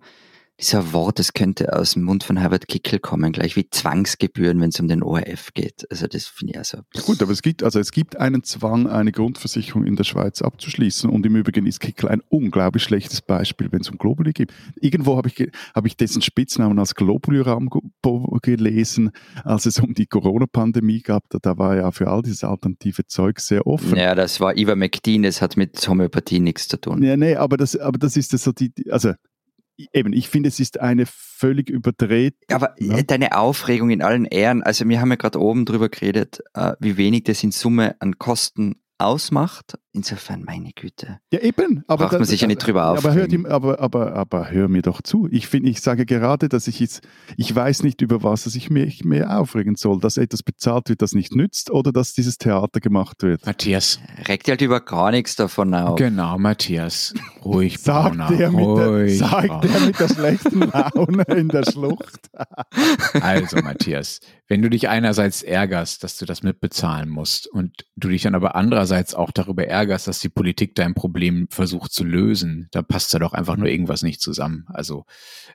Speaker 1: dieser Wort, das könnte aus dem Mund von Herbert Kickel kommen, gleich wie Zwangsgebühren, wenn es um den ORF geht. Also das finde ich also.
Speaker 2: Gut, aber es gibt, also es gibt einen Zwang, eine Grundversicherung in der Schweiz abzuschließen. Und im Übrigen ist Kickel ein unglaublich schlechtes Beispiel, wenn es um Globuli geht. Irgendwo habe ich, habe ich dessen Spitznamen als Globuli-Raum gelesen, als es um die Corona-Pandemie gab. Da, da war ja für all dieses alternative Zeug sehr offen.
Speaker 1: Ja, das war Iva McDean, das hat mit Homöopathie nichts zu tun.
Speaker 2: Ja, nee, aber das, aber das ist das so die, also eben, ich finde, es ist eine völlig überdreht.
Speaker 1: Aber ja. Äh, deine Aufregung in allen Ehren, also wir haben ja gerade oben drüber geredet, äh, wie wenig das in Summe an Kosten ausmacht. Insofern, meine Güte.
Speaker 2: Ja, eben.
Speaker 1: Aber Braucht man sich ja nicht drüber aufregen.
Speaker 2: Aber, aber, aber, aber hör mir doch zu. Ich finde, ich sage gerade, dass ich jetzt, ich weiß nicht, über was ich mich mehr aufregen soll. Dass etwas bezahlt wird, das nicht nützt oder dass dieses Theater gemacht wird.
Speaker 3: Matthias.
Speaker 1: Regt halt über gar nichts davon auf.
Speaker 3: Genau, Matthias. Ruhig, *laughs*
Speaker 2: sagt
Speaker 3: Brauner,
Speaker 2: der, mit der, sagt der mit der schlechten Laune in der Schlucht. *laughs*
Speaker 3: also, Matthias, wenn du dich einerseits ärgerst, dass du das mitbezahlen musst und du dich dann aber andererseits auch darüber ärgerst, ärgerst, dass die Politik dein Problem versucht zu lösen, da passt da doch einfach nur irgendwas nicht zusammen. Also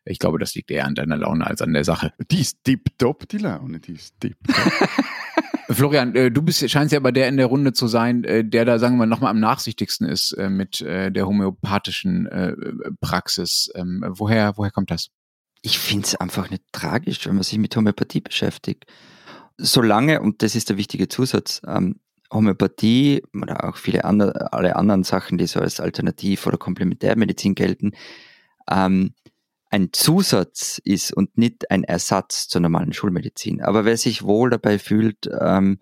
Speaker 3: ich glaube, das liegt eher an deiner Laune als an der Sache.
Speaker 2: Die ist tipptopp, die Laune, die ist tipptopp. *laughs*
Speaker 3: Florian, äh, du bist, scheinst ja aber der in der Runde zu sein, äh, der da, sagen wir mal, nochmal am nachsichtigsten ist äh, mit der homöopathischen Praxis. Ähm, woher, woher kommt das?
Speaker 1: Ich finde es einfach nicht tragisch, wenn man sich mit Homöopathie beschäftigt. Solange, und das ist der wichtige Zusatz, ähm, Homöopathie oder auch viele andere, alle anderen Sachen, die so als Alternativ- oder Komplementärmedizin gelten, ähm, ein Zusatz ist und nicht ein Ersatz zur normalen Schulmedizin. Aber wer sich wohl dabei fühlt ähm,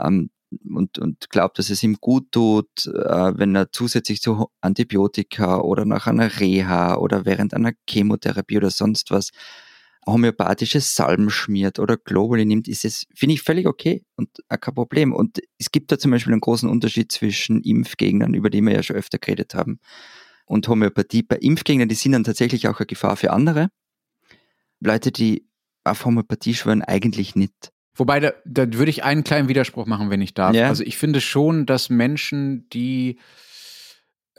Speaker 1: ähm, und, und glaubt, dass es ihm gut tut, äh, wenn er zusätzlich zu Antibiotika oder nach einer Reha oder während einer Chemotherapie oder sonst was homöopathische Salben schmiert oder Globally nimmt, ist es, finde ich, völlig okay und kein Problem. Und es gibt da zum Beispiel einen großen Unterschied zwischen Impfgegnern, über die wir ja schon öfter geredet haben, und Homöopathie. Bei Impfgegnern, die sind dann tatsächlich auch eine Gefahr für andere. Leute, die auf Homöopathie schwören, eigentlich nicht.
Speaker 3: Wobei, da, da würde ich einen kleinen Widerspruch machen, wenn ich darf. Ja. Also ich finde schon, dass Menschen, die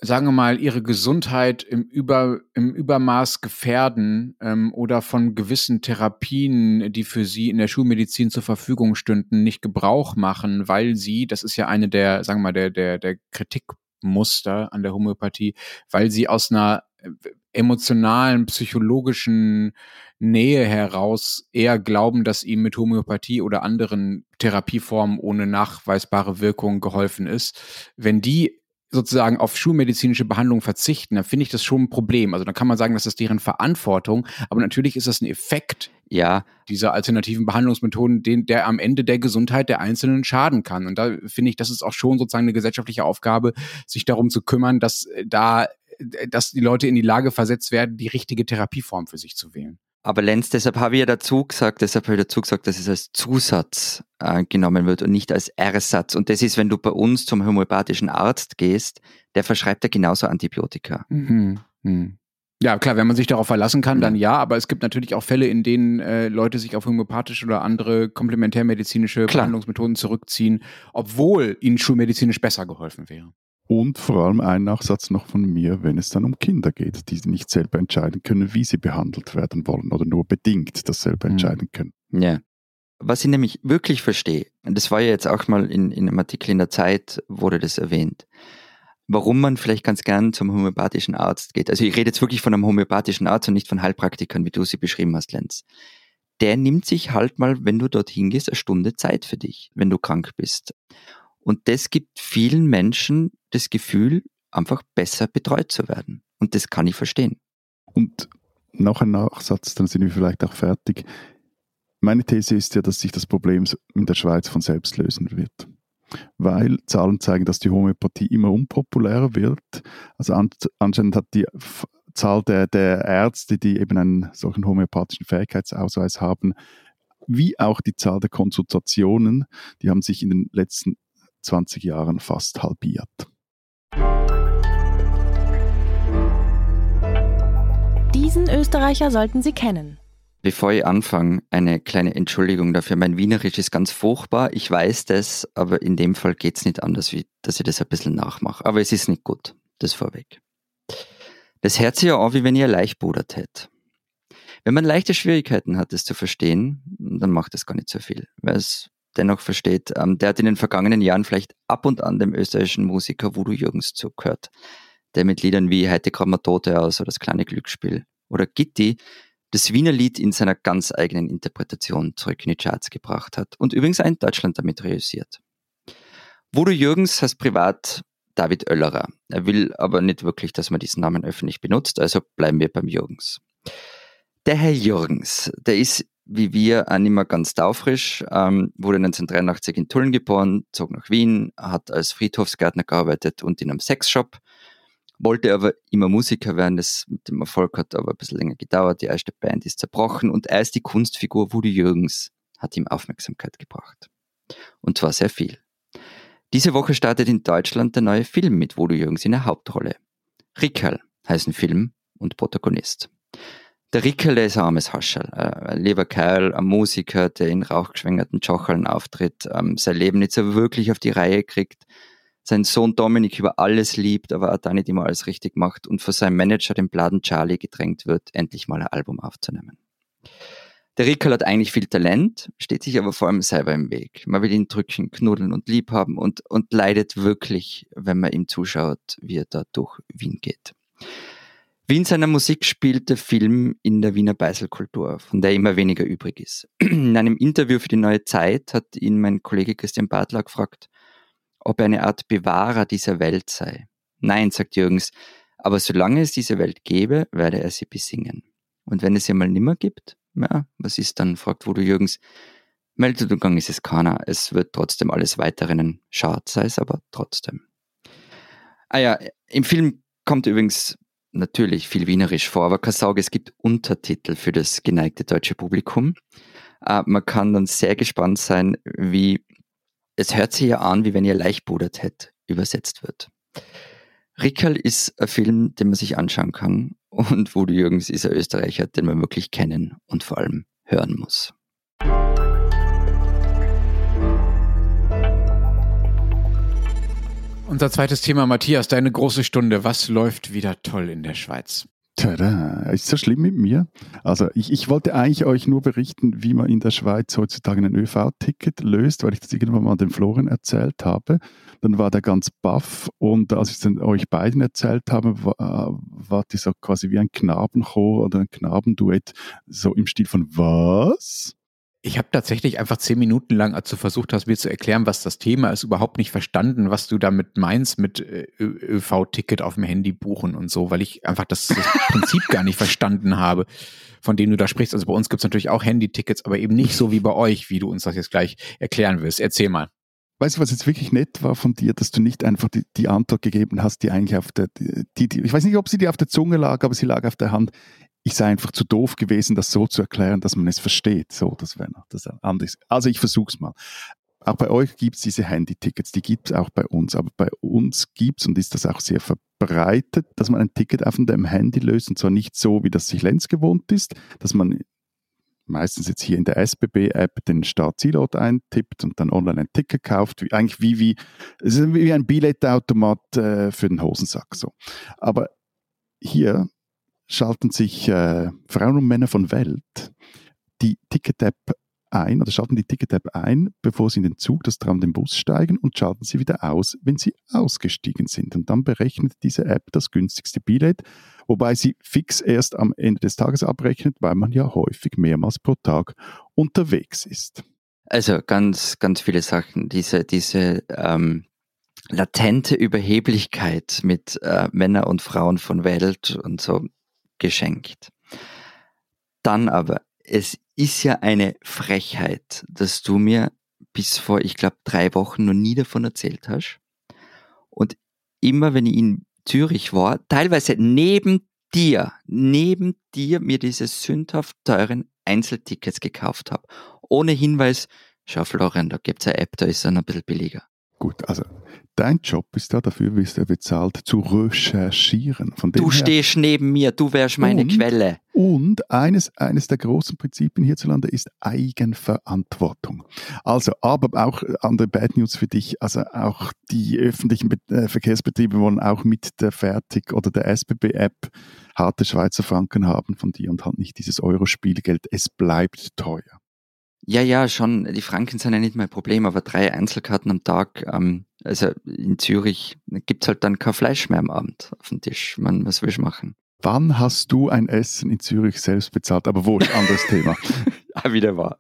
Speaker 3: sagen wir mal, ihre Gesundheit im, Über, im Übermaß gefährden ähm, oder von gewissen Therapien, die für sie in der Schulmedizin zur Verfügung stünden, nicht Gebrauch machen, weil sie, das ist ja eine der, sagen wir mal, der, der, der Kritikmuster an der Homöopathie, weil sie aus einer emotionalen, psychologischen Nähe heraus eher glauben, dass ihm mit Homöopathie oder anderen Therapieformen ohne nachweisbare Wirkung geholfen ist. Wenn die sozusagen auf schulmedizinische Behandlung verzichten, dann finde ich das schon ein Problem. Also dann kann man sagen, das ist deren Verantwortung, aber natürlich ist das ein Effekt
Speaker 1: ja.
Speaker 3: dieser alternativen Behandlungsmethoden, den, der am Ende der Gesundheit der Einzelnen schaden kann. Und da finde ich, das ist auch schon sozusagen eine gesellschaftliche Aufgabe, sich darum zu kümmern, dass da, dass die Leute in die Lage versetzt werden, die richtige Therapieform für sich zu wählen.
Speaker 1: Aber Lenz, deshalb habe ich ja dazu gesagt, deshalb habe ich dazu gesagt, dass es als Zusatz äh, genommen wird und nicht als Ersatz. Und das ist, wenn du bei uns zum homöopathischen Arzt gehst, der verschreibt ja genauso Antibiotika.
Speaker 3: Mhm. Mhm. Ja, klar, wenn man sich darauf verlassen kann, dann ja, aber es gibt natürlich auch Fälle, in denen äh, Leute sich auf homöopathische oder andere komplementärmedizinische klar. Behandlungsmethoden zurückziehen, obwohl ihnen schulmedizinisch besser geholfen wäre.
Speaker 2: Und vor allem ein Nachsatz noch von mir, wenn es dann um Kinder geht, die nicht selber entscheiden können, wie sie behandelt werden wollen oder nur bedingt das selber mhm. entscheiden können.
Speaker 1: Ja. Was ich nämlich wirklich verstehe, und das war ja jetzt auch mal in, in einem Artikel in der Zeit, wurde das erwähnt, warum man vielleicht ganz gern zum homöopathischen Arzt geht. Also ich rede jetzt wirklich von einem homöopathischen Arzt und nicht von Heilpraktikern, wie du sie beschrieben hast, Lenz. Der nimmt sich halt mal, wenn du dorthin gehst, eine Stunde Zeit für dich, wenn du krank bist. Und das gibt vielen Menschen das Gefühl, einfach besser betreut zu werden. Und das kann ich verstehen.
Speaker 2: Und noch ein Nachsatz, dann sind wir vielleicht auch fertig. Meine These ist ja, dass sich das Problem in der Schweiz von selbst lösen wird. Weil Zahlen zeigen, dass die Homöopathie immer unpopulärer wird. Also anscheinend hat die Zahl der, der Ärzte, die eben einen solchen homöopathischen Fähigkeitsausweis haben, wie auch die Zahl der Konsultationen, die haben sich in den letzten 20 Jahren fast halbiert.
Speaker 4: Diesen Österreicher sollten Sie kennen.
Speaker 1: Bevor ich anfange, eine kleine Entschuldigung dafür. Mein Wienerisch ist ganz furchtbar. Ich weiß das, aber in dem Fall geht es nicht anders, wie dass ich das ein bisschen nachmache. Aber es ist nicht gut. Das vorweg. Das hört sich ja an, wie wenn ihr leicht budert hätte. Wenn man leichte Schwierigkeiten hat, das zu verstehen, dann macht das gar nicht so viel. Weil es dennoch versteht. Ähm, der hat in den vergangenen Jahren vielleicht ab und an dem österreichischen Musiker Voodoo Jürgens zugehört, der mit Liedern wie man Tote aus oder das kleine Glücksspiel oder Gitti das Wiener Lied in seiner ganz eigenen Interpretation zurück in die Charts gebracht hat und übrigens auch in Deutschland damit realisiert. Voodoo Jürgens heißt privat David Oellerer. Er will aber nicht wirklich, dass man diesen Namen öffentlich benutzt, also bleiben wir beim Jürgens. Der Herr Jürgens, der ist wie wir auch nicht mehr ganz taufrisch, ähm, wurde 1983 in Tulln geboren, zog nach Wien, hat als Friedhofsgärtner gearbeitet und in einem Sexshop, wollte aber immer Musiker werden, das mit dem Erfolg hat aber ein bisschen länger gedauert, die erste Band ist zerbrochen und erst die Kunstfigur Woody Jürgens hat ihm Aufmerksamkeit gebracht. Und zwar sehr viel. Diese Woche startet in Deutschland der neue Film mit Woody Jürgens in der Hauptrolle. Rickerl heißt ein Film und Protagonist. Der Rickel, der ist ein armes Hascherl. Ein lieber Kerl, ein Musiker, der in rauchgeschwängerten Jocheln auftritt, ähm, sein Leben nicht so wirklich auf die Reihe kriegt, seinen Sohn Dominik über alles liebt, aber auch da nicht immer alles richtig macht und von seinem Manager, dem Bladen Charlie, gedrängt wird, endlich mal ein Album aufzunehmen. Der Rickel hat eigentlich viel Talent, steht sich aber vor allem selber im Weg. Man will ihn drücken, knuddeln und lieb haben und, und leidet wirklich, wenn man ihm zuschaut, wie er da durch Wien geht. Wie in seiner Musik spielt der Film in der Wiener Beiselkultur, von der immer weniger übrig ist. *clears throat* In einem Interview für die Neue Zeit hat ihn mein Kollege Christian Bartler gefragt, ob er eine Art Bewahrer dieser Welt sei. Nein, sagt Jürgens, aber solange es diese Welt gäbe, werde er sie besingen. Und wenn es sie mal nimmer gibt, ja, was ist dann, fragt Voodoo Jürgens. Melduntergang ist es keiner, es wird trotzdem alles weiterrennen. Schade sei es aber trotzdem. Ah ja, im Film kommt übrigens natürlich viel Wienerisch vor, aber kann sagen, es gibt Untertitel für das geneigte deutsche Publikum. Äh, man kann dann sehr gespannt sein, wie es hört sich ja an, wie wenn ihr Leichbudert hätt übersetzt wird. Rickerl ist ein Film, den man sich anschauen kann *laughs* und Woody Jürgens ist ein Österreicher, den man wirklich kennen und vor allem hören muss.
Speaker 3: Unser zweites Thema, Matthias, deine große Stunde. Was läuft wieder toll in der Schweiz?
Speaker 2: Tada, ist so schlimm mit mir? Also ich, ich wollte eigentlich euch nur berichten, wie man in der Schweiz heutzutage ein ÖV-Ticket löst, weil ich das irgendwann mal dem Florian erzählt habe. Dann war der ganz baff und als ich es euch beiden erzählt habe, war, war die so quasi wie ein Knabenchor oder ein Knabenduett, so im Stil von was?
Speaker 3: Ich habe tatsächlich einfach zehn Minuten lang, als versucht hast, mir zu erklären, was das Thema ist, überhaupt nicht verstanden, was du damit meinst mit äh, ÖV-Ticket auf dem Handy buchen und so, weil ich einfach das, das Prinzip gar nicht verstanden habe, von dem du da sprichst. Also bei uns gibt's natürlich auch Handy-Tickets, aber eben nicht so wie bei euch, wie du uns das jetzt gleich erklären willst. Erzähl mal.
Speaker 2: Weißt du, was jetzt wirklich nett war von dir, dass du nicht einfach die, die Antwort gegeben hast, die eigentlich auf der, die, die, ich weiß nicht, ob sie dir auf der Zunge lag, aber sie lag auf der Hand ich sei einfach zu doof gewesen, das so zu erklären, dass man es versteht. So, das wäre noch das andere. Also ich versuche es mal. Auch bei euch gibt es diese Handy-Tickets, die gibt es auch bei uns. Aber bei uns gibt es, und ist das auch sehr verbreitet, dass man ein Ticket auf dem Handy löst. Und zwar nicht so, wie das sich Lenz gewohnt ist, dass man meistens jetzt hier in der SBB-App den Start-Zielort eintippt und dann online ein Ticket kauft, wie, eigentlich wie, wie, es ist wie ein Billetautomat äh, für den Hosensack. So. Aber hier schalten sich äh, Frauen und Männer von Welt die Ticket-App ein oder schalten die Ticket-App ein, bevor sie in den Zug, das Tram, den Bus steigen und schalten sie wieder aus, wenn sie ausgestiegen sind. Und dann berechnet diese App das günstigste Billett, wobei sie fix erst am Ende des Tages abrechnet, weil man ja häufig mehrmals pro Tag unterwegs ist.
Speaker 1: Also ganz, ganz viele Sachen. Diese, diese ähm, latente Überheblichkeit mit äh, Männer und Frauen von Welt und so geschenkt. Dann aber, es ist ja eine Frechheit, dass du mir bis vor, ich glaube, drei Wochen noch nie davon erzählt hast. Und immer, wenn ich in Zürich war, teilweise neben dir, neben dir mir diese sündhaft teuren Einzeltickets gekauft habe. Ohne Hinweis, schau Florian, da gibt's eine App, da ist noch ein bisschen billiger.
Speaker 2: Gut, also dein Job ist da, dafür wirst du bezahlt, zu recherchieren.
Speaker 1: Von du stehst neben mir, du wärst meine
Speaker 2: und,
Speaker 1: Quelle.
Speaker 2: Und eines, eines der großen Prinzipien hierzulande ist Eigenverantwortung. Also, aber auch andere Bad News für dich, also auch die öffentlichen äh, Verkehrsbetriebe wollen auch mit der Fertig- oder der SBB-App harte Schweizer Franken haben von dir und halt nicht dieses Euro-Spielgeld. Es bleibt teuer.
Speaker 1: Ja, ja, schon. Die Franken sind ja nicht mein Problem, aber drei Einzelkarten am Tag, ähm, also in Zürich gibt's halt dann kein Fleisch mehr am Abend auf dem Tisch. Man, was willst du machen?
Speaker 2: Wann hast du ein Essen in Zürich selbst bezahlt? Aber wo ist anderes Thema?
Speaker 1: ja, *laughs* wieder wahr.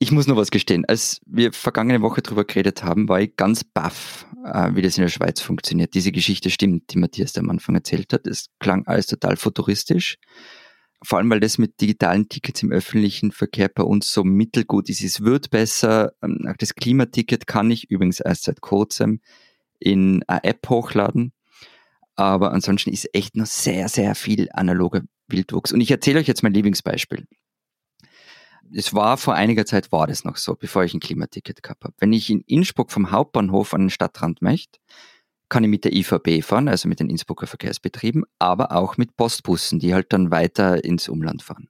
Speaker 1: Ich muss noch was gestehen. Als wir vergangene Woche drüber geredet haben, war ich ganz baff, äh, wie das in der Schweiz funktioniert. Diese Geschichte stimmt, die Matthias am Anfang erzählt hat. Es klang alles total futuristisch vor allem weil das mit digitalen Tickets im öffentlichen Verkehr bei uns so mittelgut ist. Es wird besser. Ähm, das Klimaticket kann ich übrigens erst seit kurzem in eine App hochladen. Aber ansonsten ist echt noch sehr, sehr viel analoger Wildwuchs. Und ich erzähle euch jetzt mein Lieblingsbeispiel. Es war vor einiger Zeit war das noch so, bevor ich ein Klimaticket gehabt habe. Wenn ich in Innsbruck vom Hauptbahnhof an den Stadtrand möchte, kann ich mit der IVB fahren, also mit den Innsbrucker Verkehrsbetrieben, aber auch mit Postbussen, die halt dann weiter ins Umland fahren.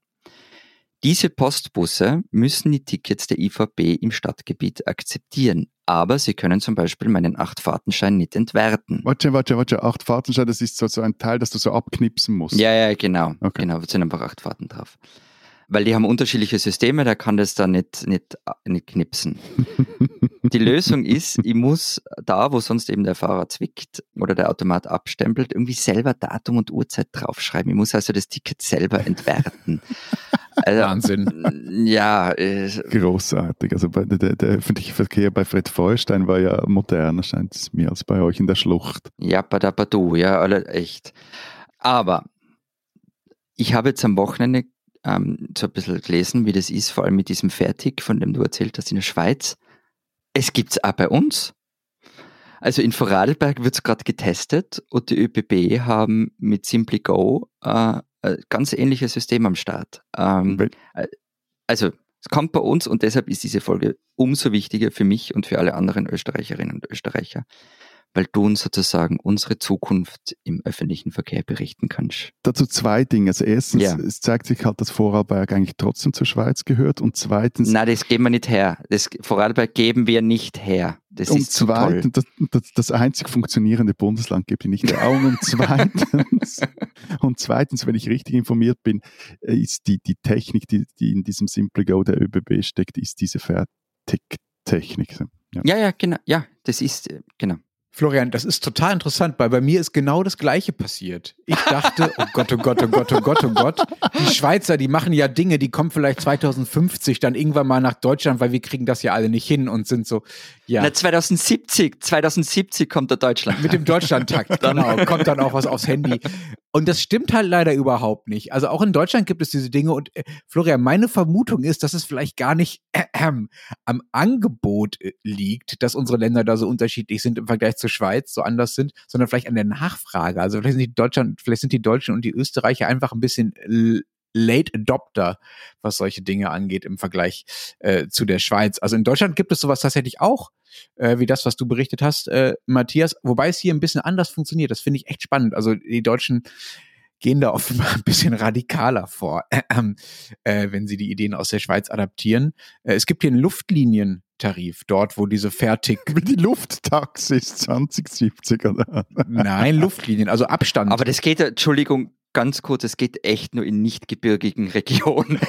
Speaker 1: Diese Postbusse müssen die Tickets der IVB im Stadtgebiet akzeptieren, aber sie können zum Beispiel meinen Achtfahrtenschein nicht entwerten.
Speaker 2: Warte, warte, warte, Achtfahrtenschein, das ist so, so ein Teil, das du so abknipsen musst.
Speaker 1: Ja, ja, genau. Okay. Genau, da sind einfach acht Fahrten drauf weil die haben unterschiedliche Systeme, der kann das da nicht, nicht, nicht knipsen. *laughs* die Lösung ist, ich muss da, wo sonst eben der Fahrer zwickt oder der Automat abstempelt, irgendwie selber Datum und Uhrzeit draufschreiben. Ich muss also das Ticket selber entwerten. *laughs*
Speaker 3: Also, Wahnsinn.
Speaker 1: Ja. Äh,
Speaker 2: Großartig. Also bei, der, der, öffentliche Verkehr bei Fred Feuerstein war ja moderner, scheint es mir, als bei euch in der Schlucht.
Speaker 1: Ja, du, ja, echt. Aber ich habe jetzt am Wochenende ähm, so ein bisschen gelesen, wie das ist, vor allem mit diesem Fertig, von dem du erzählt hast in der Schweiz. Es gibt es auch bei uns. Also in Vorarlberg wird es gerade getestet und die ÖPB haben mit Simply Go äh, ein ganz ähnliches System am Start. Ähm, äh, also es kommt bei uns und deshalb ist diese Folge umso wichtiger für mich und für alle anderen Österreicherinnen und Österreicher, weil du uns sozusagen unsere Zukunft im öffentlichen Verkehr berichten kannst.
Speaker 2: Dazu zwei Dinge. Also erstens, ja. es zeigt sich halt, dass Vorarlberg eigentlich trotzdem zur Schweiz gehört und zweitens...
Speaker 1: Nein, das geben wir nicht her. Das Vorarlberg geben wir nicht her. Das
Speaker 2: und
Speaker 1: ist zu
Speaker 2: zweitens,
Speaker 1: toll.
Speaker 2: das, das, das einzig funktionierende Bundesland gibt es nicht Augen. Und zweitens, *laughs* und zweitens, wenn ich richtig informiert bin, ist die, die Technik, die, die in diesem Simple Go der ÖBB steckt, ist diese Fertigtechnik. Ja.
Speaker 1: Ja, ja, genau. Ja, das ist, äh, genau.
Speaker 3: Florian, das ist total interessant, weil bei mir ist genau das Gleiche passiert. Ich dachte, oh Gott, oh Gott, oh Gott, oh Gott, oh Gott. Die Schweizer, die machen ja Dinge, die kommen vielleicht 2050 dann irgendwann mal nach Deutschland, weil wir kriegen das ja alle nicht hin und sind so, ja.
Speaker 1: Na, 2070, 2070 kommt der Deutschland.
Speaker 3: Mit dem Deutschlandtakt, *laughs* genau, kommt dann auch was aufs Handy. Und das stimmt halt leider überhaupt nicht. Also auch in Deutschland gibt es diese Dinge und äh, Florian, meine Vermutung ist, dass es vielleicht gar nicht äh, äh, am Angebot äh, liegt, dass unsere Länder da so unterschiedlich sind im Vergleich zur Schweiz, so anders sind, sondern vielleicht an der Nachfrage. Also vielleicht sind die Deutschland, vielleicht sind die Deutschen und die Österreicher einfach ein bisschen Late Adopter, was solche Dinge angeht im Vergleich äh, zu der Schweiz. Also in Deutschland gibt es sowas tatsächlich auch, äh, wie das, was du berichtet hast, äh, Matthias, wobei es hier ein bisschen anders funktioniert. Das finde ich echt spannend. Also die Deutschen gehen da offenbar *laughs* ein bisschen radikaler vor, äh, wenn sie die Ideen aus der Schweiz adaptieren. Äh, es gibt hier einen Luftlinientarif, dort, wo diese fertig,
Speaker 2: Wie *laughs* die Lufttaxis 2070, oder?
Speaker 3: nein, Luftlinien, also Abstand.
Speaker 1: Aber das geht, ja- Entschuldigung, ganz kurz, es geht echt nur in nicht gebirgigen Regionen. *laughs*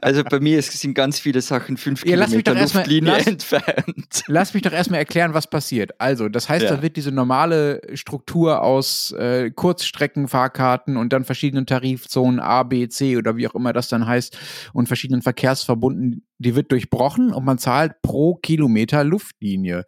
Speaker 1: also bei mir sind ganz viele Sachen fünf
Speaker 3: Ja, lass
Speaker 1: Kilometer
Speaker 3: doch erst mal-
Speaker 1: Luftlinie
Speaker 3: lass-
Speaker 1: entfernt.
Speaker 3: Lass mich doch erstmal erklären, was passiert. Also, das heißt,
Speaker 1: Ja.
Speaker 3: da wird diese normale Struktur aus äh, Kurzstreckenfahrkarten und dann verschiedenen Tarifzonen A, B, C oder wie auch immer das dann heißt und verschiedenen Verkehrsverbunden, die wird durchbrochen und man zahlt pro Kilometer Luftlinie,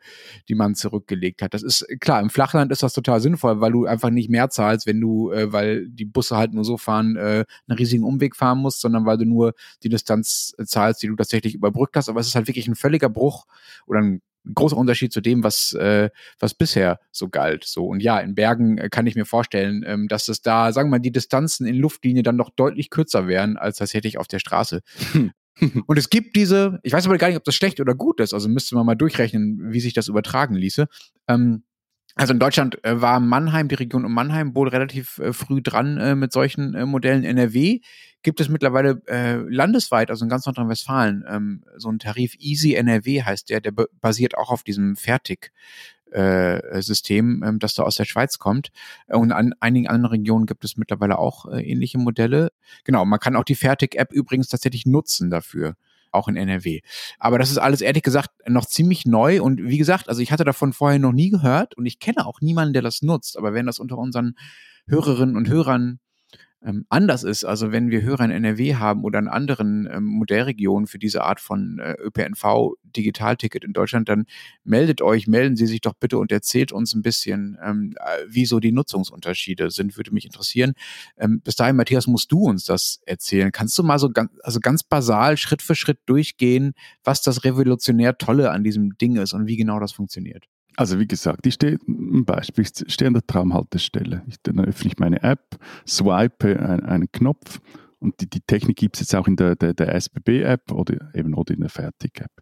Speaker 3: die man zurückgelegt hat. Das ist klar, im Flachland ist das total sinnvoll, weil du einfach nicht mehr zahlst, wenn du, äh, weil die Busse halt nur so fahren, äh, einen riesigen Umweg fahren musst, sondern weil du nur die Distanz äh, zahlst, die du tatsächlich überbrückt hast. Aber es ist halt wirklich ein völliger Bruch oder ein großer Unterschied zu dem, was, äh, was bisher so galt. So und ja, in Bergen äh, kann ich mir vorstellen, ähm, dass es da, sagen wir mal, die Distanzen in Luftlinie dann noch deutlich kürzer wären als tatsächlich auf der Straße. *laughs* und es gibt diese, ich weiß aber gar nicht, ob das schlecht oder gut ist. Also müsste man mal durchrechnen, wie sich das übertragen ließe. Ähm, also in Deutschland äh, war Mannheim, die Region um Mannheim, wohl relativ äh, früh dran äh, mit solchen äh, Modellen. NRW gibt es mittlerweile äh, landesweit, also in ganz Nordrhein-Westfalen, ähm, so ein Tarif Easy NRW heißt der, der ba- basiert auch auf diesem Fertig. Äh, System, ähm, das da aus der Schweiz kommt. Und an einigen anderen Regionen gibt es mittlerweile auch äh, ähnliche Modelle. Genau, man kann auch die Fertig-App übrigens tatsächlich nutzen dafür, auch in NRW. Aber das ist alles ehrlich gesagt noch ziemlich neu und wie gesagt, also ich hatte davon vorher noch nie gehört und ich kenne auch niemanden, der das nutzt. Aber wenn das unter unseren Hörerinnen und Hörern ähm, anders ist, also wenn wir Hörer in NRW haben oder in anderen ähm, Modellregionen für diese Art von äh, ÖPNV-Digitalticket in Deutschland, dann meldet euch, melden Sie sich doch bitte und erzählt uns ein bisschen, ähm, äh, wie die Nutzungsunterschiede sind, würde mich interessieren. Ähm, bis dahin, Matthias, musst du uns das erzählen. Kannst du mal so ganz, also ganz basal Schritt für Schritt durchgehen, was das revolutionär Tolle an diesem Ding ist und wie genau das funktioniert?
Speaker 2: Also wie gesagt, ich stehe, ein Beispiel, ich stehe an der Tramhaltestelle. Ich, dann öffne ich meine App, swipe ein, einen Knopf und die, die Technik gibt es jetzt auch in der, der, der SBB-App oder eben oder in der Fertig-App.